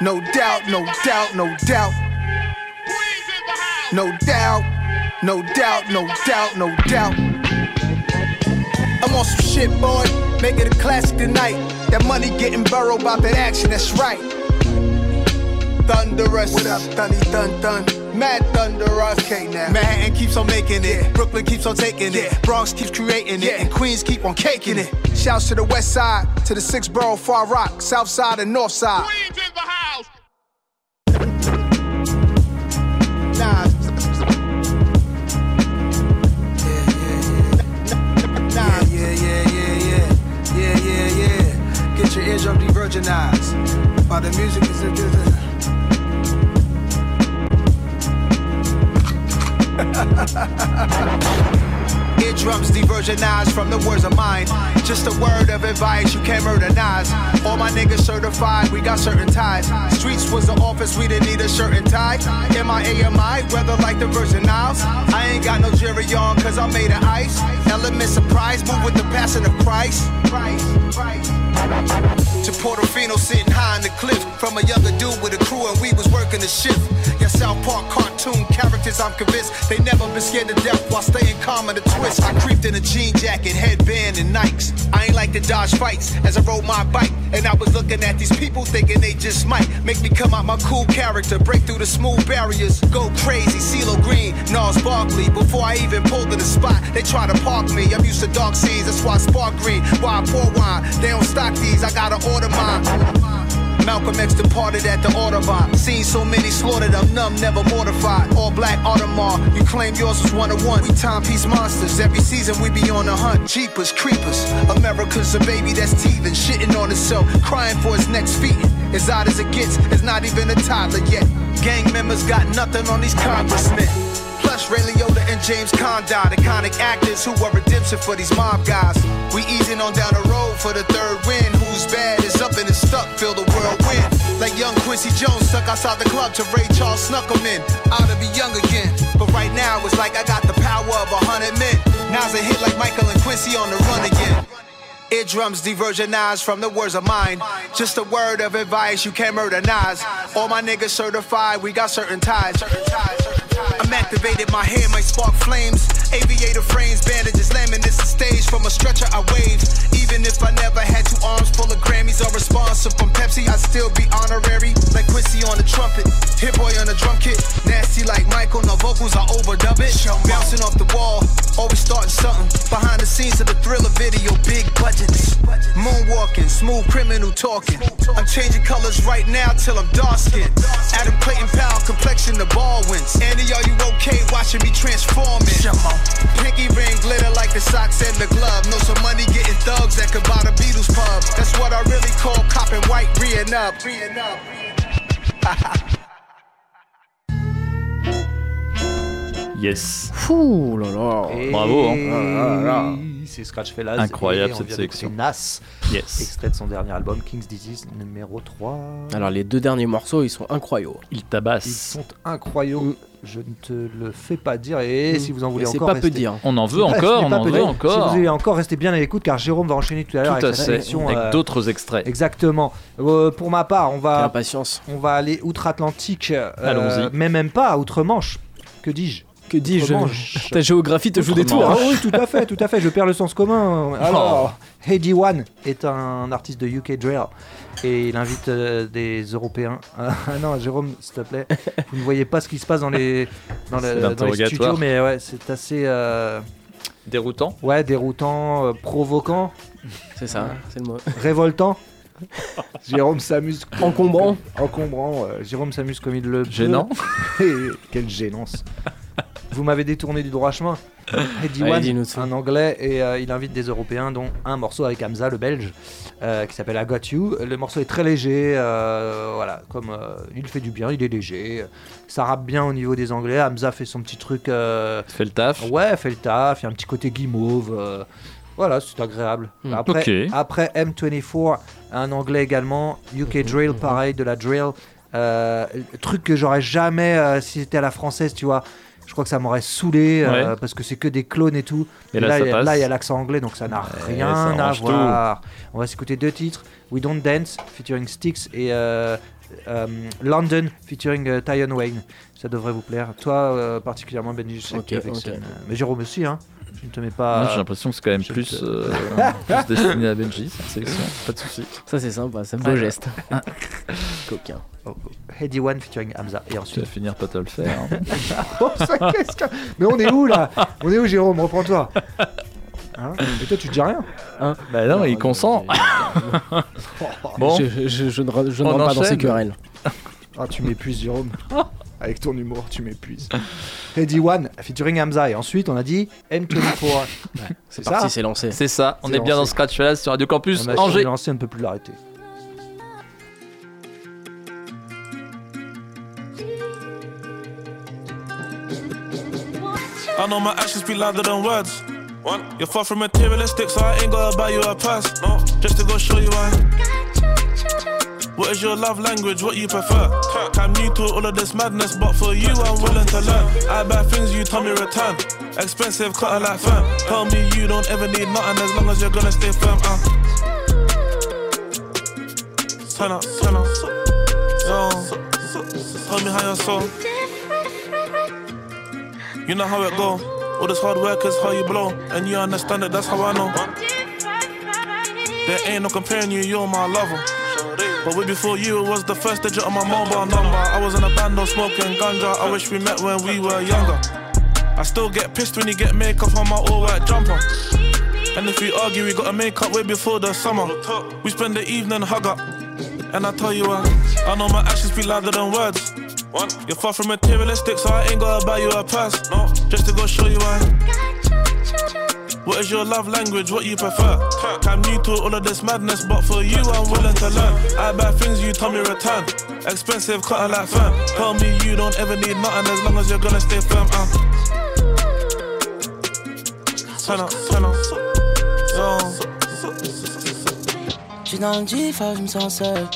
no doubt, no doubt, no doubt. No doubt, no doubt, no doubt, no doubt. I'm on some shit, boy. Make it a classic tonight. That money getting burrowed about that action, that's right. Thunderous. What up, Thunny Thun Thun? Mad Thunderous. Okay, now. Manhattan keeps on making it. Brooklyn keeps on taking it. Bronx keeps creating it. And Queens keep on caking it. Shouts to the west side, to the six borough Far Rock, south side and north side. Queens in the house. Nah. Nah. Yeah, yeah, yeah, yeah, yeah, yeah, yeah. Get your eardrum de-virginized. While the music is Eardrums de-virginized from the words of mine. Just a word of advice, you can't murder Nas. All my niggas certified, we got certain ties. Streets was the office, we didn't need a shirt and tie. M-I-A-M-I, weather like the Virgin Isles. I ain't got no jury on, cause I'm made of ice. Element surprise, move with the passion of Christ. To Portofino sitting high on the cliff. From a younger dude with a crew and we was working the shift. Yeah, South Park cartoon characters, I'm convinced they never been scared to death while staying calm in the twist. I creeped in a jean jacket, headband, and Nikes. I ain't like to dodge fights as I rode my bike. And I was looking at these people thinking they just might make me come out my cool character, break through the smooth barriers, go crazy. CeeLo Green, Nas Barkley. Before I even pulled to the spot, they try to park me. I'm used to dark scenes, that's why I spark green. Why I pour wine, they don't stock these, I gotta order mine. Malcolm X departed at the Audubon. Seen so many slaughtered, I'm numb, never mortified. All black Audemars, you claim yours was one of one. We timepiece monsters, every season we be on the hunt. Jeepers, creepers. America's a baby that's teething, shitting on itself, crying for his next feet. As odd as it gets, it's not even a toddler yet. Gang members got nothing on these congressmen. Ray Liotta and James Condon, iconic actors who are redemption for these mob guys. We easing on down the road for the third win. Who's bad is up and is stuck, feel the whirlwind. Like young Quincy Jones stuck outside the club to Ray Charles snuck him in. Out to be young again. But right now it's like I got the power of a hundred men. Now's a hit like Michael and Quincy on the run again. Eardrums de-virginized from the words of mine. Just a word of advice, you can't murder Nas. All my niggas certified, we got certain ties. I'm activated, my hair might spark flames. Aviator frames, bandages, laminates the stage from a stretcher I wave. Even if I never had two arms full of Grammys or responsive from Pepsi, I'd still be honorary. Like Quincy on the trumpet, Hit Boy on the drum kit. Nasty like Michael, no vocals, I overdub it. Bouncing off the wall, always starting something. Behind the scenes of the thriller video, big budgets. Moonwalking, smooth criminal talking. I'm changing colors right now till I'm dark skinned. Adam Clayton Powell, complexion the Baldwins. Annie, are you okay watching me transforming? Pinky ring glitter like the socks and the glove. Know some money getting thugs that could buy the Beatles pub. That's what I really call copping white, reeing up. Reeing up. Yes. Ouh là là. Et Bravo, hein. C'est Scratch Fellas. Incroyable, et cette sélection. Nas. Yes. Extrait de son dernier album, King's Disease numéro 3. Alors les deux derniers morceaux, ils sont incroyables. Ils Ils tabassent. sont incroyables. Je ne te le fais pas dire. Et Mm. si vous en voulez Et c'est encore. pas peu restez- dire. On en veut encore, on en veut dire. encore. Si vous voulez encore, restez bien à l'écoute car Jérôme va enchaîner tout à l'heure à avec sélection. Euh, d'autres extraits. Exactement. Euh, pour ma part, on va, impatience. on va aller outre-Atlantique. euh, Allons-y. Mais même pas, outre-Manche. Que dis-je? Que dis-je. Ta géographie te joue des tours. Ah hein. oui, tout à fait, tout à fait. Je perds le sens commun. Alors, Heidi One est un artiste de UK Drill et il invite euh, des Européens. Ah non, Jérôme, s'il te plaît, vous ne voyez pas ce qui se passe dans les dans, C'est le- dans les studios, mais ouais, c'est assez euh, Déroutant. ouais déroutant, euh, provoquant, C'est ça, c'est le mot. révoltant. Jérôme s'amuse. Encombrant. Encombrant. euh, Jérôme s'amuse comme il le peut. Gênant. Quelle gênance. Vous m'avez détourné du droit chemin. Allez, One, un anglais, et euh, il invite des Européens, dont un morceau avec Hamza, le belge, euh, qui s'appelle I Got You. Le morceau est très léger, euh, voilà, comme euh, il fait du bien, il est léger. Ça rappe bien au niveau des anglais. Hamza fait son petit truc. euh, Fait le taf. Ouais, fait le taf. Il y a un petit côté guimauve. euh, voilà, c'est agréable. Hmm. Après, après M24, un anglais également. UK Drill, pareil, de la drill. Euh, truc que j'aurais jamais euh, si c'était à la française, tu vois. Je crois que ça m'aurait saulé euh, Ouais. parce que c'est que des clones et tout. Et là, ça il y a- passe. là, il y a l'accent anglais, donc ça n'a Ouais, rien ça à tout. voir. On va s'écouter deux titres We Don't Dance featuring Styx et euh, euh, London featuring euh, Tyon Wayne. Ça devrait vous plaire. Toi, euh, particulièrement, Benji, je sais euh, Mais Jérôme aussi, hein. Je ne te mets pas. Moi, j'ai l'impression que c'est quand même plus, te- euh, plus destiné à Benji, cette sélection. Pas de soucis. Ça, c'est sympa, c'est un beau geste. Coquin. Oh, oh. Heady One featuring Hamza. Et Tu ensuite. vas finir pas te le faire. hein. Oh, ça, qu'est-ce que- Mais on est où là? On est où, Jérôme? Reprends-toi. Hein? Et toi, tu dis rien Hein? Bah non, il consent. bon, Je, je- je ne, je rentre pas dans ces querelles. Ah, tu m'épuises, Jérôme. Avec ton humour, tu m'épuises. Heady One featuring Hamza. Et ensuite, on a dit M24. Ouais, C'est ça. parti, c'est lancé. c'est ça. On est bien lancé. dans Scratch Fellas sur Radio Campus La machine est Angers. lancée, on ne peut plus l'arrêter. I know my actions speak louder than words. You're far from materialistic, so I ain't gotta buy you a pass. No, just to go show you why. What is your love language? What you prefer? I'm new to all of this madness, but for you, I'm willing to learn. I buy things you tell me return. Expensive, cut like firm. Tell me you don't ever need nothing as long as you're gonna stay firm. Uh. Turn up, turn up. Yo, tell me how you're so. You know how it go. All this hard work is how you blow, and you understand it. That's how I know. There ain't no comparing you. You're my lover. But way before you, it was the first digit of my mobile number. I was in a band, no smoking ganja. I wish we met when we were younger. I still get pissed when you get makeup on my all white jumper. And if we argue, we gotta make up way before the summer. We spend the evening hug up. And I tell you what, I know my actions speak louder than words. You're far from materialistic, so I ain't gotta buy you a purse. No, just to go show you why. What is your love language? What you prefer? I'm new to all of this madness, but for you, I'm willing to learn. I buy things you tell me return. Expensive, cut like firm. Tell me you don't ever need nothing as long as you're gonna stay firm. Uh. Turn up, turn up. Yo. J'suis dans le G5, je me sens seul.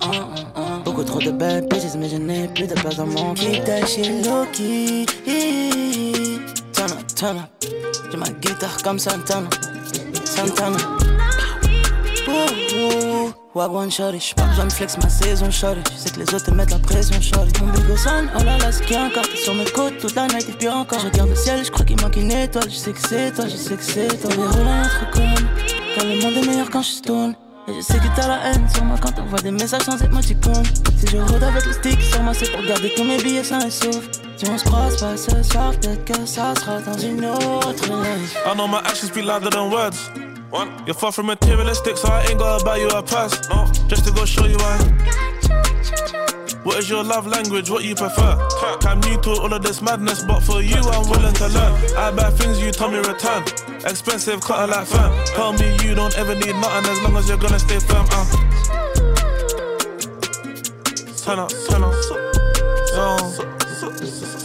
Hum, hum, hum. Beaucoup trop de belles bitches, mais je n'ai plus de place dans mon Keep that shit low key. Turn up, turn up. J'ai ma guitare comme Santana. Santana. Wagwan shorty, j'suis pas flex ma saison shorty. Je sais que les autres te mettent la pression shorty. Mon bigo oh là là, c'est qui encore? T'es sur mes côtes toute la night et puis encore. Je regarde le ciel, je crois qu'il manque une étoile. Je sais que c'est toi, je sais que c'est toi. Déroule notre com. Car le monde est meilleur quand je stone. Et je sais que t'as la haine sur moi quand t'envoies des messages sans émoticône. Si je rôde avec le stick sur moi, c'est pour garder tous mes billets sains et saufs. Si on se croise pas ce soir, peut-être que ça sera dans une autre life. I know my actions speak louder than words. You're far from materialistic, so I ain't gotta buy you a pass. No, just to go show you why. What is your love language? What you prefer? I'm new to all of this madness, but for you, I'm willing to learn. I buy things you tell me return. Expensive, cut like firm. Tell me you don't ever need nothing as long as you're gonna stay firm. Uh. Turn up, turn up. そうそうそう。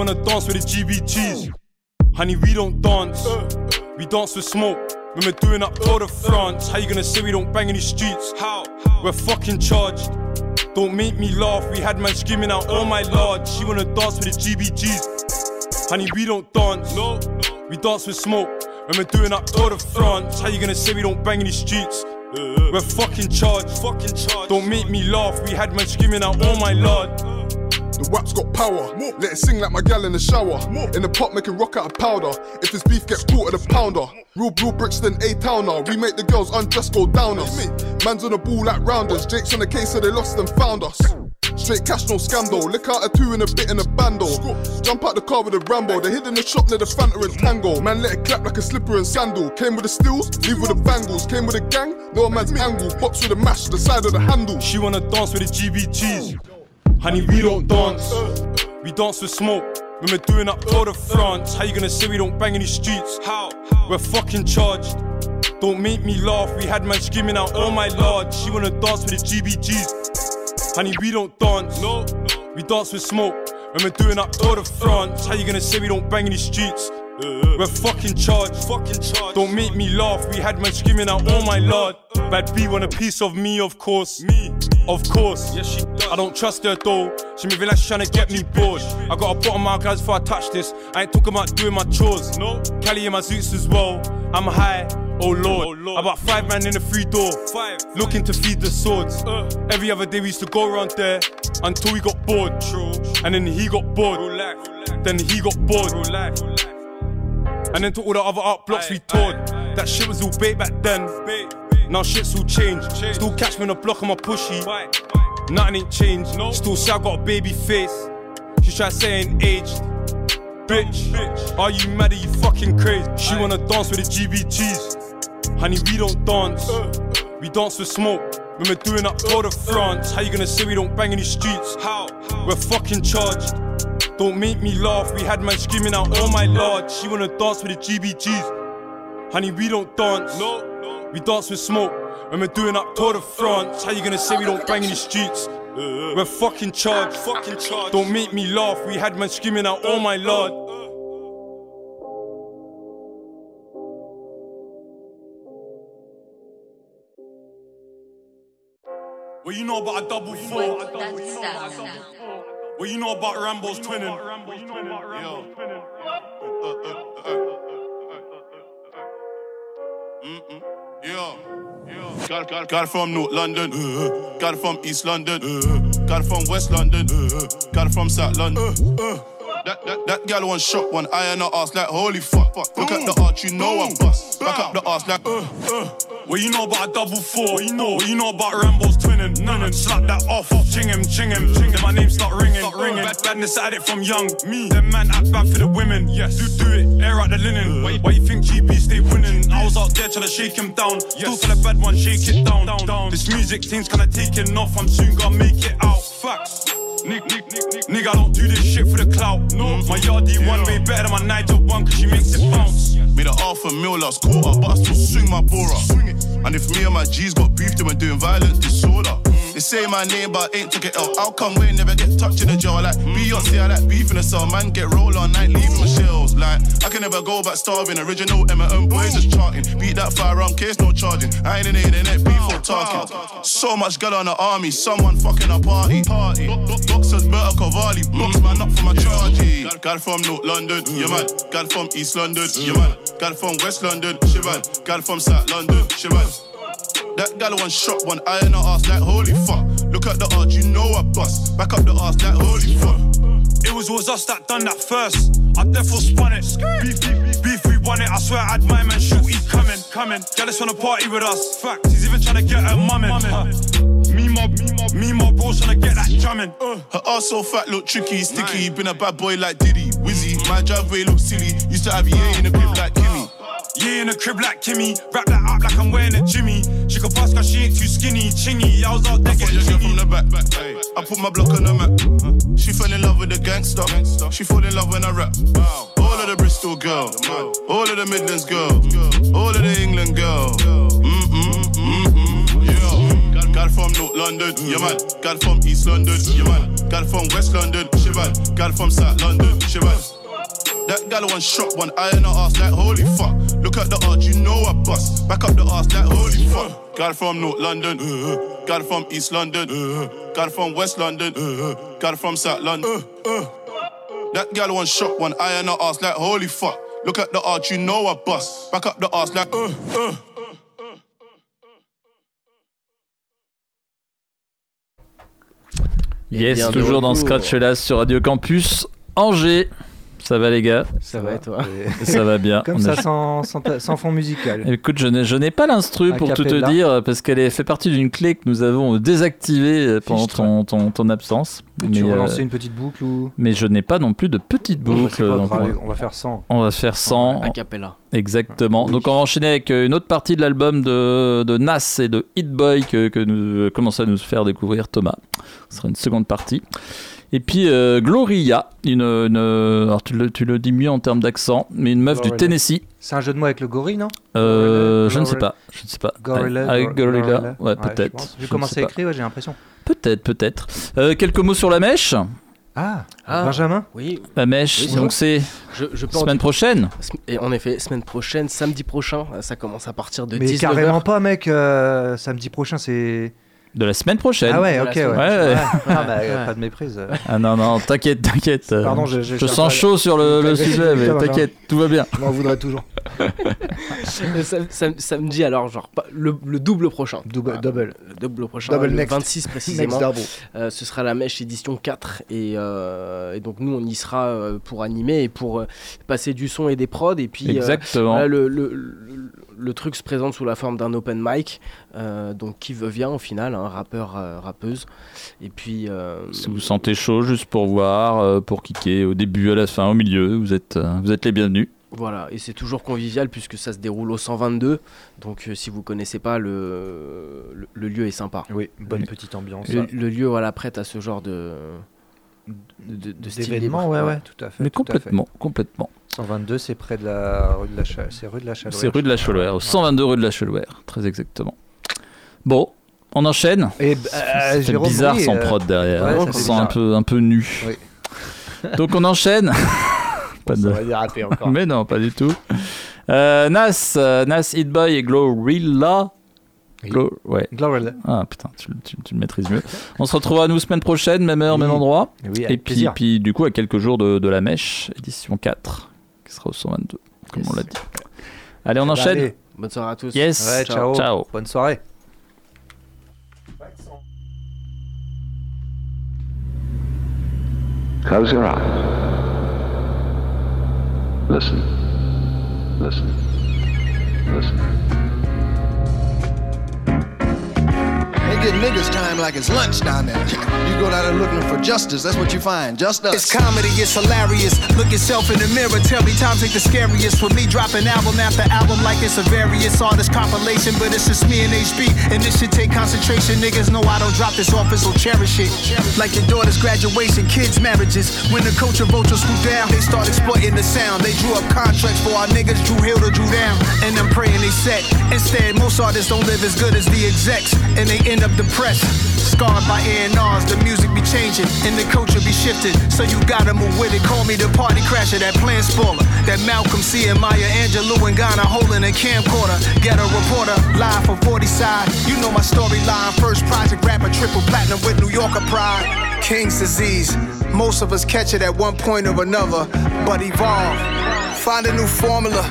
Wanna dance with the GBGs. Honey, we don't dance. We dance with smoke. When we're doing up Tour de France, how you gonna say we don't bang in these streets? How? We're fucking charged. Don't make me laugh, we had man screaming out, oh my lord. She wanna dance with the GBGs. Honey, we don't dance. No, we dance with smoke. When we're doing up Tour de France, how you gonna say we don't bang in these streets? We're fucking charged. Fucking charged. Don't make me laugh, we had man screaming out, oh my lord. WAP's got power. More. Let it sing like my gal in the shower. More. In the pot, making rock out of powder. If this beef get caught at the pounder. Real blue bricks than A towner. We make the girls undress go down us. Man's on the ball like rounders. Jake's on the case, so they lost and found us. Straight cash, no scandal. Lick out a two in a bit in a bando. Jump out the car with a Rambo. They hid in the shop near the Fanta and Tango. Man, let it clap like a slipper and sandal. Came with the stills, leave with the bangles. Came with a gang, no man's angle. Box with a mash, the side of the handle. She wanna dance with the GBGs. Honey, we don't dance. We dance with smoke. When we're doing up Tour de France, how you gonna say we don't bang in these streets? How? We're fucking charged. Don't make me laugh. We had man screaming out, oh my lord. She wanna dance with the GBGs. Honey, we don't dance. No, we dance with smoke. When we're doing up Tour de France, how you gonna say we don't bang in these streets? Uh-huh. We're fucking charged. Fucking charged. Don't make me laugh. We had man screaming out, oh my lord. Bad B want a piece of me, of course. Me, of course. Yes, she. I don't trust her though. She moving like she trying to get me bored. I got a bottom my guys before I touch this. I ain't talking about doing my chores. No. Cali in my suits as well. I'm high. Oh lord. oh lord. About five man in the free door. Five. Looking to feed the swords. Every other day we used to go around there until we got bored. True. And then he got bored. Then he got bored. And then to all the other art blocks we toured. That shit was all bait back then. Now shit's all changed. Still catch me on the block on my pushy. Nothing ain't changed. Still say I got a baby face. She try to say I ain't aged. Bitch, are you mad? Are you fucking crazy? She wanna dance with the GBGs. Honey, we don't dance. Uh. We dance with smoke. When we're doing up uh. Tour de France, how you gonna say we don't bang in these streets? How? We're fucking charged. Don't make me laugh. We had man screaming out, oh my lord. She wanna dance with the GBGs. Honey, we don't dance. No, we dance with smoke. When we're doing up Tour de France, how you gonna say we don't bang in the streets? We're fucking charged. Fucking charged. Don't make me laugh. We had man screaming out, oh my lord. Well, you know about a double four. Well, you know about Rambo's twinning. Yo. Mm-mm. Yeah. Got, got, got it from North London. Uh, got it from East London. Uh, got it from West London. Uh, got it from South London. That, that, that gal one shot, one eye on her ass like holy fuck. Look at the arch, you know I'm bust. Back up the ass like Well, you know about a double four. Well, you know, well, you know about Rambo's twinning. None slap that off, off. Ching him, ching him, ching him. My name start ringing, start ringing. Bad, badness at it from young. Me, them man act bad for the women. Yes, do do it, air out the linen. Why, why you think GB stay winning? I was out there trying to shake him down. Still tell the bad one, shake it down, down, down. This music thing's kinda taking off. I'm soon gonna make it out. Facts. Nigga, I don't do this shit for the clout. No, my yardie one way better than my Nigel one, cause she makes it bounce. Made a half a mil last quarter, but I still swing my bora. And if me and my G's got beef, then we're doing violence disorder. They say my name, but ain't took it out. How come we never get touched in the jaw? Like Beyonce, I like beef in the cell. Man, get roll all night, leaving my shells. Like, I can never go back starving. Original M&M boys is charting. Beat that firearm case, no charging. I ain't in the internet, beef or talking. So much girl on the army, someone fucking a party. party. Boxers, Berta Cavalli. Box man up for my chargy. It from North London, yeah man. It from East London, yeah man. It from West London, she man. It from South London, she man. That gal one shot, one eye in her ass like holy fuck. Look at the arch, you know I bust. Back up the ass like holy fuck. It was was us that done that first. I therefore spun it. Beef, beef, beef, beef, we won it. I swear I had my man shorty coming, coming. Gallus wanna party with us. Fact, he's even trying to get her mummin. Uh, me mob, me mob, me mob, bros trying to get that jamming. Uh. Her ass so fat, look tricky, sticky. Been a bad boy like Diddy, Wizzy. My driveway look silly. Used to have yeah in the crib like Kimmy. Yeah, in a crib like Kimmy. Wrap that up like I'm wearing a Jimmy. She could pass cause she ain't too skinny. Chingy, I was out there getting chingy. from the back, back. Hey. I put my block on the map. She fell in love with the gangster. She fall in love when I rap. All of the Bristol girl, all of the Midlands girl, all of the England girl. Mm-mm, mm-mm, yeah. Got, got from North London, yeah man. Got it from East London, yeah man. Got it from West London, man. Got it from South London, shit man. That gal one shot, one eye in her ass like holy fuck. Look at the arch, you know I bust. Back up the ass like holy fuck. Got it from North London, uh, got it from East London, uh, got it from West London, uh, got it from South London. Uh, that gal one shot, one eye on her ass like holy fuck. Look at the arch, you know I bust. Back up the ass like uh, uh. Yes, toujours dans retour. Scratch là sur Radio Campus Angers. Ça va les gars Ça va et toi Ça va bien. Comme On ça, a- sans, sans, ta- sans fond musical. Écoute, je n'ai, pas l'instru A pour tout te dire parce qu'elle fait partie d'une clé que nous avons désactivée euh, pendant ton, ton, ton absence. Tu Mais, relancer euh, une petite boucle ou mais je n'ai pas non plus de petite Bon, bah, boucle. on va faire 100. on va faire 100. A cappella. Exactement. Donc on va enchaîner avec euh, une autre partie de l'album de, de Nas et de Hit Boy que, que nous euh, commence à nous faire découvrir Thomas. Ce sera une seconde partie. Et puis euh, Gloria, une, une- alors tu le, tu le dis mieux en termes d'accent, mais une meuf du. Tennessee. C'est un jeu de mots avec le gorille, non? Euh, Gorilla, je ne sais pas, je ne sais pas. Gorilla, avec Gor- Gorilla, Gorilla. ouais, Ouais, peut-être. Vu comment c'est écrit, ouais, j'ai l'impression. Peut-être, peut-être. Euh, quelques mots sur la mèche. Ah, Ah, Benjamin? Oui. La mèche, Oui, donc c'est Je, je semaine prochaine. Et en effet, semaine prochaine, samedi prochain, ça commence à partir de Mais 19h. carrément pas, mec. euh, samedi prochain, c'est. De la semaine prochaine. Ah ouais, ok, ouais. semaine Ouais, ouais. Ah bah, Ouais. pas de méprise. euh. Ah non, non, t'inquiète, t'inquiète. euh, Pardon, je- je- je je- sens je- chaud sur le, le je- sujet, mais je- je- t'inquiète, tout va bien. Je m'en voudrais toujours. Samedi, alors, genre, le, le double prochain. Double, Ah, double. Le double prochain. Double le next. 26 précisément. Next. Euh, ce sera la mèche édition 4 et, euh, et donc nous on y sera euh, pour animer et pour euh, passer du son et des prods et puis euh, Exactement. voilà, le, le- le- truc se présente sous la forme d'un open mic euh, donc qui veut vient au final un rappeur euh, rappeuse et puis euh, Si vous sentez chaud, juste pour voir, euh, pour kicker au début, à la fin, au milieu, vous êtes, euh, vous êtes les bienvenus. voilà et c'est toujours convivial puisque ça se déroule au 122 donc euh, si vous connaissez pas le, le, le lieu est sympa Oui, bonne petite ambiance. le, le lieu voilà prête à ce genre de de, de style D'événements, libre. ouais, ouais, tout à fait. Mais tout à fait. complètement, complètement. 122, c'est près de la rue de la c'est rue de la Chalouère. C'est rue de la Chelouère, au 122 rue de la Chelouère, très exactement. Bon, on enchaîne. Et bah, euh, C'est Jérôme, bizarre sans euh, prod derrière, ouais, on sent un peu, un peu nu. Oui. Donc on enchaîne. pas de... déraper encore. Mais non, pas du tout. Euh, Nas, euh, Nas, Hit Boy et Glorilla. Glo- ouais. Glorilla. Ah putain, tu, tu- tu le maîtrises mieux. On se retrouvera nous semaine prochaine, même heure, même endroit. Oui, et puis, puis du coup, à quelques jours de, de la mèche, édition 4, qui sera au 122, comme on l'a dit. Allez, on Bah, enchaîne. allez. bonne soirée à tous Yes. Ouais, ciao. Ciao. Bonne soirée. Close your eyes. Listen. Listen. Listen. Get niggas time like it's lunch down there. You go down there looking for justice, that's what you find. Just us. It's comedy, it's hilarious. Look yourself in the mirror, tell me times ain't the scariest. For me, dropping album after album like it's a various artist compilation, but it's just me and HB. And this should take concentration. Niggas know I don't drop this off, so cherish it. Like your daughter's graduation, kids' marriages. When the culture vultures swoop down, they start exploiting the sound. They drew up contracts for our niggas, Drew Hill to Drew down. And I'm praying they set. Instead, most artists don't live as good as the execs, and they end up depressed. Scarred by A&Rs, the music be changing and the culture be shifting. So you gotta move with it. Call me the party crasher, that plan spoiler. That Malcolm X and Maya Angelou and Ghana holding a camcorder. Get a reporter live from 40 side. You know my storyline. First project rapper, triple platinum with New Yorker pride. King's disease. Most of us catch it at one point or another, but evolve. Find a new formula.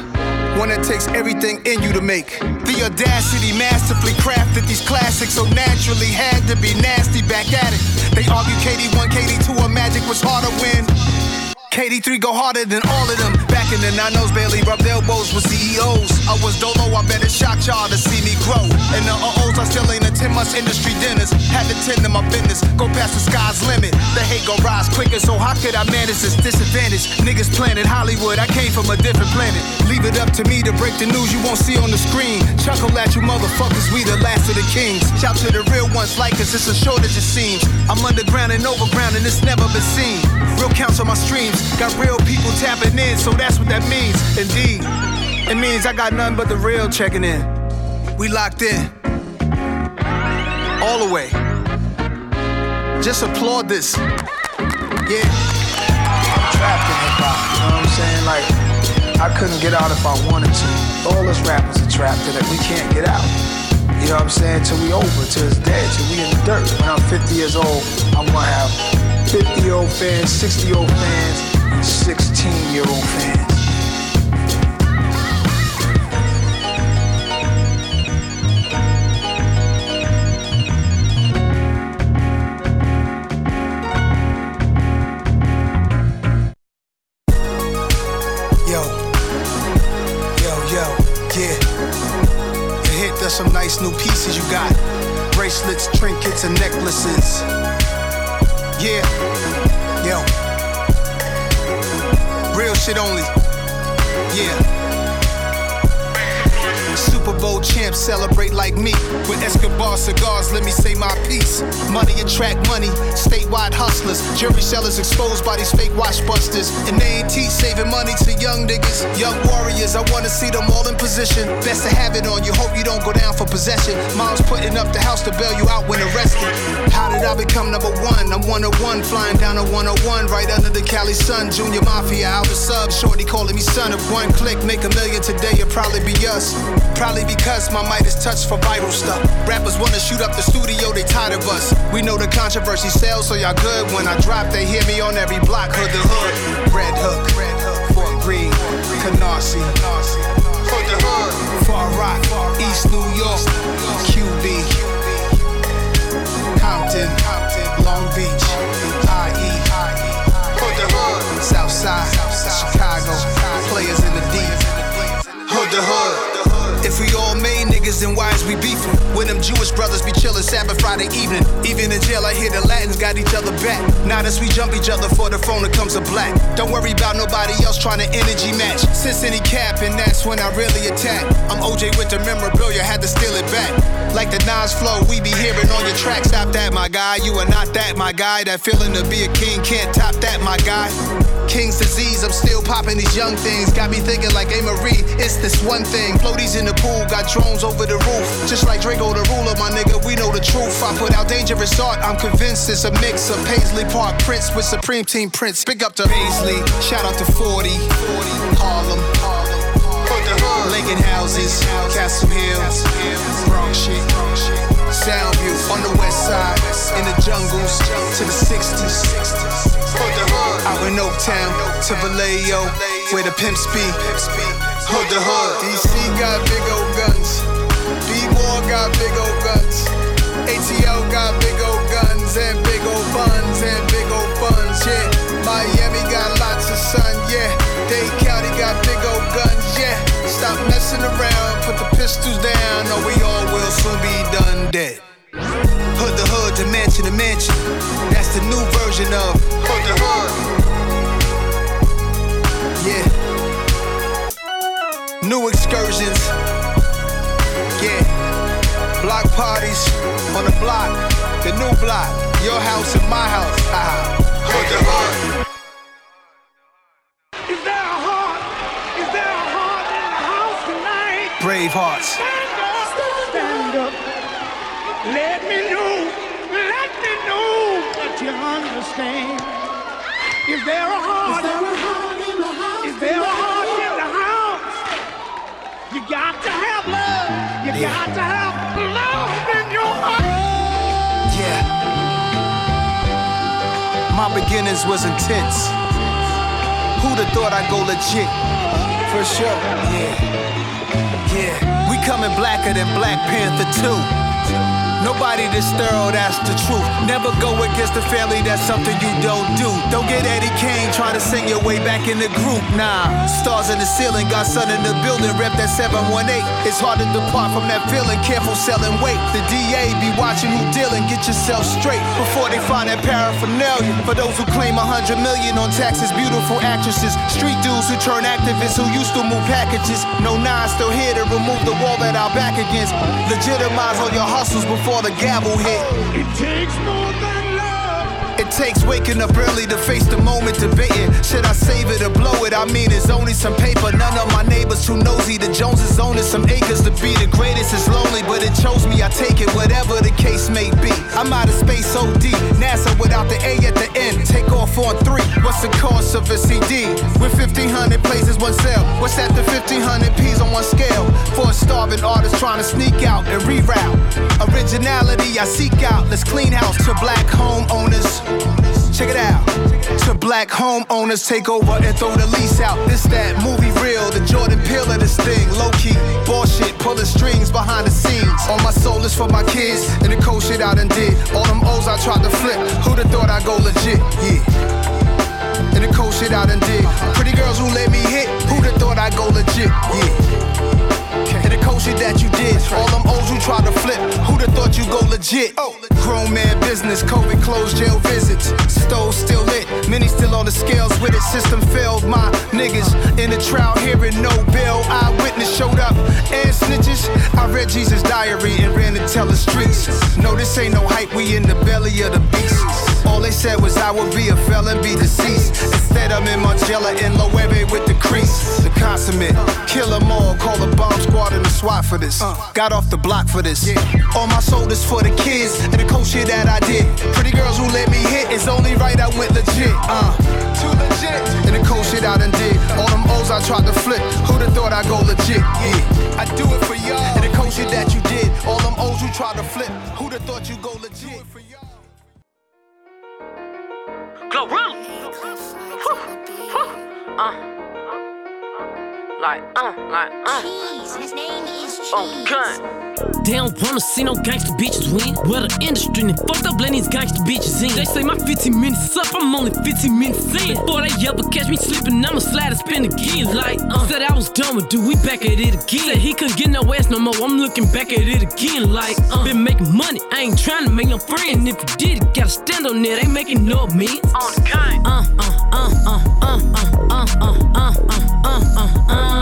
One that takes everything in you to make. The audacity masterfully crafted these classics so naturally had to be nasty back at it. They argue KD1, KD2, or Magic was harder when. KD3 go harder than all of them. Back in the 90s, barely rubbed elbows with CEOs. I was dolo, I bet it shocked y'all to see me grow. And the uh-ohs, I still ain't attend much industry dinners. Had to tend to my business, go past the sky's limit. The hate gon' rise quicker, so how could I manage this disadvantage? Niggas planted Hollywood, I came from a different planet. Leave it up to me to break the news you won't see on the screen. Chuckle at you motherfuckers, we the last of the kings. Shout to the real ones like us, it's a shortage it seems. I'm underground and overground and it's never been seen. Real counts on my streams, got real people tapping in, so that's what that means. Indeed, it means I got nothing but the real checking in. We locked in, all the way. Just applaud this. Yeah. I'm trapped in hip hop, you know what I'm saying? Like, I couldn't get out if I wanted to. All us rappers are trapped in it. We can't get out. You know what I'm saying? Till we over, till it's dead, till we in the dirt. When I'm 50 years old, I'm gonna have 50 year old fans, 60 year old fans, 16 year old fans. Yo, yo, yo, yeah. You hit, there's some nice new pieces you got. Bracelets, trinkets, and necklaces. Yeah. Real shit only. Yeah. Super Bowl champs celebrate like me. With Escobar cigars, let me say my piece. Money attract money, statewide hustlers. Jury sellers exposed by these fake watch busters. And they ain't teach saving money to young niggas. Young warriors, I wanna see them all in position. Best to have it on you, hope you don't go down for possession. Mom's putting up the house to bail you out when arrested. How did I become number one? I'm one of one, flying down a 101, right under the Cali sun. Junior Mafia, out the sub, shorty calling me son. If one click, make a million today, it'll probably be us. Probably because my mic is touched for viral stuff. Rappers wanna shoot up the studio, they tired of us. We know the controversy sells, so y'all good. When I drop, they hear me on every block. Hood the hood, Red Hook, Fort Greene, Canarsie. Hood the hood, Far Rock, East New York, QB, Compton, Long Beach, IE. Hood the hood, Southside, Chicago, players in the deep. Hood the hood. If we all made niggas, then why is we beefing? When them Jewish brothers be chillin' Sabbath Friday evening. Even in jail, I hear the Latins got each other back. Now that we jump each other for the phone, it comes a black. Don't worry about nobody else trying to energy match. Since any cap, and that's when I really attack. I'm OJ with the memorabilia, had to steal it back. Like the Nas flow, we be hearing on your track. Stop that, my guy. You are not that, my guy. That feeling to be a king can't top that, my guy. King's disease, I'm still popping these young things. Got me thinking like A. Marie, it's this one thing. Floaties in the pool, got drones over the roof. Just like Drakeo the Ruler, my nigga, we know the truth. I put out dangerous art, I'm convinced it's a mix of Paisley Park Prince with Supreme Team Prince. Big up to Paisley, shout out to 40, Harlem, Put the hood. Lincoln houses, Castle Hill, Bronx shit. Soundview on the west side, in the jungles to the 60s. Out in Oaktown to Vallejo, where the pimps be. Hood the hood. DC got big old guns. B-War got big old guns. ATL got big old guns and big old buns and big old buns. Yeah, Miami got lots of sun. Yeah, Dade County got big old guns. Yeah, stop messing around. Put the pistols down, or we all will soon be done dead. Hood the hood to mansion to mansion. That's the new version of New excursions. Yeah. Block parties on the block. The new block. Your house and my house. Ah. Hood the hood. Is there a heart? Is there a heart in the house tonight? Brave hearts. Stand up, stand up. Let me know, let me know that you understand. Is there a heart? Is there a heart in the house? Is there a heart in the house? You got to have love. You got to have love in your heart. Yeah. My beginnings was intense. Who'd have thought I'd go legit? For sure. Yeah. Yeah. We coming blacker than Black Panther 2. Nobody this thorough, that's the truth. Never go against the family, that's something you don't do. Don't get Eddie Kane trying to sing your way back in the group. Nah, stars in the ceiling, got sun in the building, rep that 718. It's hard to depart from that feeling, careful selling weight. The DA be watching who dealing, get yourself straight before they find that paraphernalia. For those who claim a hundred million on taxes, beautiful actresses, street dudes who turn activists who used to move packages. No nine still here to remove the wall that our back against. Legitimize all your hustles before the gavel hit. It takes more than love. It takes waking up early to face the moment debating. Should I save it or blow it? I mean, it's only some paper. None of my neighbors too nosy. The Joneses owning some acres to be the greatest is lonely, but it chose me. I take it, whatever the case may be. I'm out of space OD. NASA without the A at the end. Take off on three. What's the cost of a CD. With 1500 places, one sale. What's that the 1500 P's on one scale? For a starving artist trying to sneak out and reroute. Originality I seek out. Let's clean house to black homeowners. Check it out. To black homeowners take over and throw the lease out. This that movie real, the Jordan Peele of this thing. Low key, bullshit, pulling strings behind the scenes. All my soul is for my kids, and the cold shit I done did. All them O's I tried to flip. Who'da thought I'd go legit? Yeah. And the cold shit I done did. Pretty girls who let me hit. Who'da thought I'd go legit? Yeah. And the cold shit that you did. All them O's who tried to flip. Who'da thought you go legit? Oh. Grown man business, COVID closed jail visits. Stove still lit, many still on the scales with it. System failed, my niggas in the trial hearing no bill. Eyewitness showed up and snitches. I read Jesus' diary and ran to tell the streets. No, this ain't no hype, we in the belly of the beast. All they said was I would be a felon, be deceased. Instead, I'm in Margiela in Loewe with the crease. The consummate, kill 'em all, call the bomb squad and the SWAT for this. Got off the block for this. All my soul is for the kids and the cold shit that I did. Pretty girls who let me hit, it's only right I went legit. Uh, too legit. And the cold shit I done did. All them O's I tried to flip. Who'da thought I go legit? Yeah, I do it for y'all. And the cold shit that you did. All them O's you tried to flip. Who'da thought you go legit? Glorilla. Uh. Like, uh, like, uh. His name is Cheese. Oh, gun. They don't wanna see no gangster bitches win. Well, the industry and fucked up letting these gangster bitches in. They say my 15 minutes up, I'm only 15 minutes in. Before they ever catch me sleeping, I'ma slide and spin again. Like, uh. said I was done with dude, we back at it again. Said he couldn't get no ass no more, I'm looking back at it again. Like, uh. been making money, I ain't trying to make no friend. If you did it, gotta stand on it, ain't making no means. On the kind. Uh, uh, uh, uh, uh, uh, uh, uh, uh, uh, uh, uh, uh,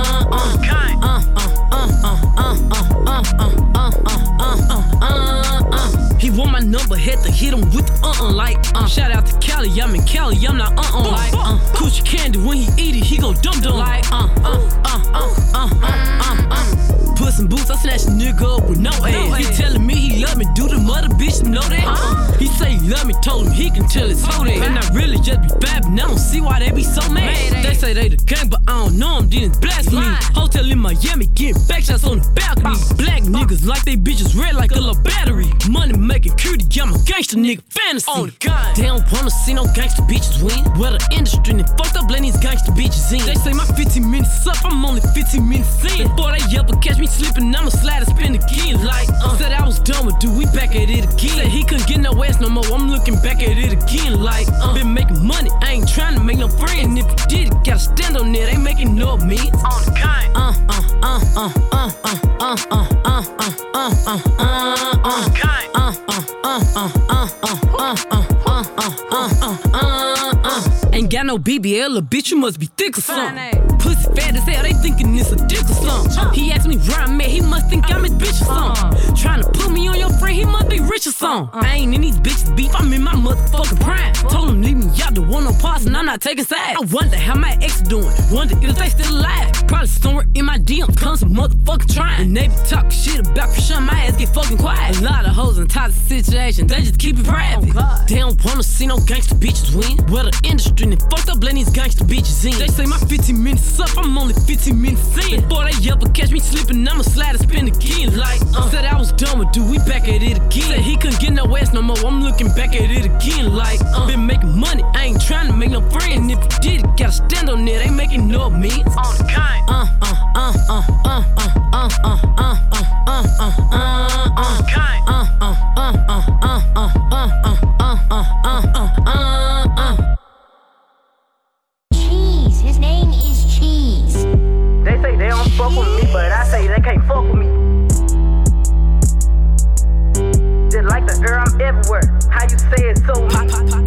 hit him with the uh-uh like uh. Shout out to Cali, I'm in Cali, I'm not uh-uh like uh. Coochie candy when he eat it, he go dum dum like uh, uh, uh, uh, uh, uh, uh, uh. Put some boots, I snatch a nigga up with no ass. He telling me he love me, do the mother bitch know that? Uh. He say he love me, told him he can tell it's so that. And I really just be babbing, I don't see why they be so mad. They say they the gang, but I don't know them, then it's blasphemy. Hotel in Miami, getting back shots on the balcony. Black niggas like they bitches red like a little battery. Money making cutie, I'm a gangster nigga fantasy. On the gun. They don't wanna see no gangster bitches win. Well, the industry and fucked up letting these gangster bitches in. They say my 15 minutes up, I'm only 15 minutes in. Before they ever catch me sleeping, I'ma slide and spin again. Like, uh. said I was done with dude, we back at it again. Said he couldn't get no ass no more, I'm looking back at it again. Like, uh. been making money, I ain't trying to make no friend. If you did it, gotta stand on it, ain't making no means. On the kind. Uh, uh, uh, uh, uh, uh, uh, uh, uh, uh, uh, uh, uh, uh, kind. uh, uh, uh, uh, uh, uh, uh, Ain't got no BBL, a bitch, you must be thick or something. Pussy fat as hell, they thinking it's a dick or something. He asked me where I'm at, he must think I'm his bitch or uh-uh. something. Trying to put me on your friend, he must be rich or uh-uh. something. I ain't in these bitches beef, I'm in my motherfucking prime. Uh-uh. Told him leave me out, the one no parts, and I'm not taking sides. I wonder how my ex doing, wonder if they still alive. Probably somewhere in my DM, comes some motherfucking trying. And they be talking shit about Krishan, my ass get fucking quiet. A lot of hoes in toxic situations, they just keep it private. Oh, they don't wanna see no gangster bitches win. Well, the industry and fucked up letting these gangster bitches in. They say my 15 minutes up, I'm only 15 minutes in. Before they ever catch me sleeping, I'ma slide and spin again. Like, uh. said I was done with dude, we back at it again. Said he couldn't get no ass no more, I'm looking back at it again. Like, uh. been making money, I ain't trying to make no friend. If you did it, gotta stand on it, ain't making no means. On the kind. Uh, uh, uh, uh, uh, uh, uh, uh, uh, uh, uh, uh, uh, uh, kind. uh, uh, uh, uh, uh, uh, uh, uh, uh, uh, uh, uh, uh. Cheese. Name is Cheese. They say they don't fuck with me, but I say they can't fuck with me. Just like the air, I'm everywhere. How you say it so pop,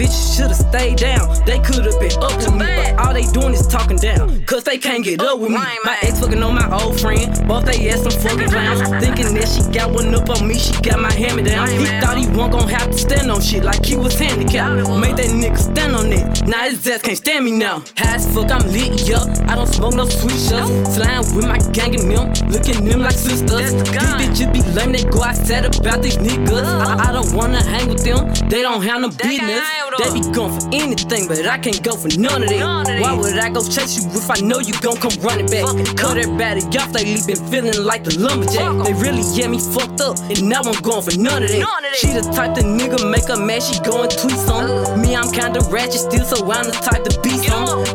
bitches should've stayed down. They could've been up to me, but All they doing is talking down, cause they can't get up with me. My ex fucking on my old friend, both they ass some fucking clowns. Thinking that she got one up on me, she got my hammer me down. He thought he wasn't gonna have to stand on shit like he was handicapped. Made that nigga stand on it, now his ass can't stand me now. High as fuck, I'm lit, yup. I don't smoke no sweet shots. Slime with my gang and them, looking them like sisters. These bitches be lame, they go outside about these niggas. I, I don't wanna hang with them, they don't have no business. They be going for anything, but I can't go for none of it. Why would I go chase you if I know you gon' come running back? Cut everybody off, they been feeling like the lumberjack. They really get me fucked up, and now I'm going for none of that. She the type the nigga make her mad, she go and tweet on. Me, I'm kinda ratchet still, so I'm the type to.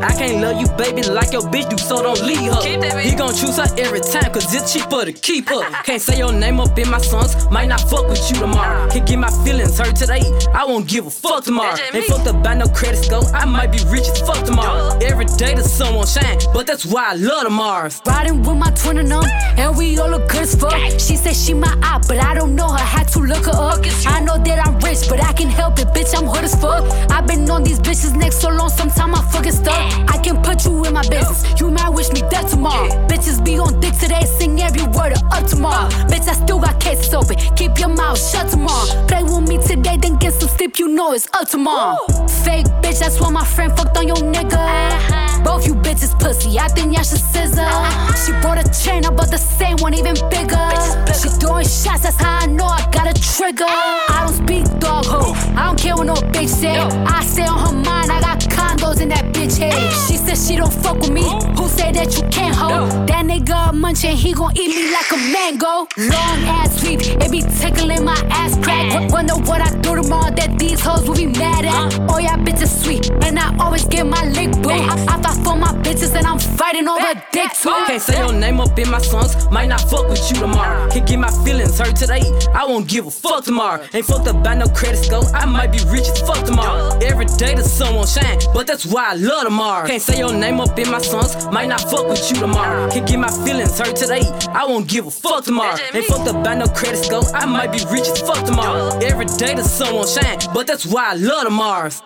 I can't love you, baby, like your bitch do, so don't leave her. He gon' choose her every time, cause it's cheaper to keep her. Can't say your name up in my songs, might not fuck with you tomorrow. Can't get my feelings hurt today, I won't give a fuck tomorrow. Ain't fucked up by no credit score, I might be rich as fuck tomorrow. Every day the sun won't shine, but that's why I love the Mars. Riding with my twin and them, and we all look good as fuck. She said she my eye, but I don't know her. Had to look her up. I know that I'm rich, but I can help it, bitch. I'm hood as fuck. I've been on these bitches neck so long, sometimes I fucking stuck. I can put you in my business. You might wish me dead tomorrow. Bitches be on dick today, sing every word of up tomorrow. Bitch, I still got cases open. Keep your mouth shut tomorrow. Play with me today, then get some sleep. You know it's up tomorrow. Fake bitch, that's why my friend fucked on your nigga. Both you bitches pussy, I think y'all should scissor. She bought a chain, I bought the same one, even bigger. She throwing shots, that's how I know I got a trigger. I don't speak dog ho, I don't care what no bitch say. I stay on her mind, I got condos in that bitch head. She said she don't fuck with me, who say that you can't hold? That nigga a munchin', he gon' eat me like a mango. Long ass sweep, it be tickling my ass crack. W- Wonder what I do tomorrow that these hoes will be mad at. Oh, yeah, bitches sweet, and I always get my lick boo. I, I fight for my bitches, and I'm fighting over dick too. Can't say your name up in my songs, might not fuck with you tomorrow. Can't get my feelings hurt today, I won't give a fuck tomorrow. Ain't fucked up by no credit score, I might be rich as fuck tomorrow. Every day the sun won't shine, but that's why I love tomorrow. Can't say your name up in my songs, might not fuck with you tomorrow. Can't get my feelings hurt today, I won't give a fuck tomorrow. Ain't fucked up by no credit score, I might be rich as fuck tomorrow. Every day the sun won't shine, but that's why I love Mars.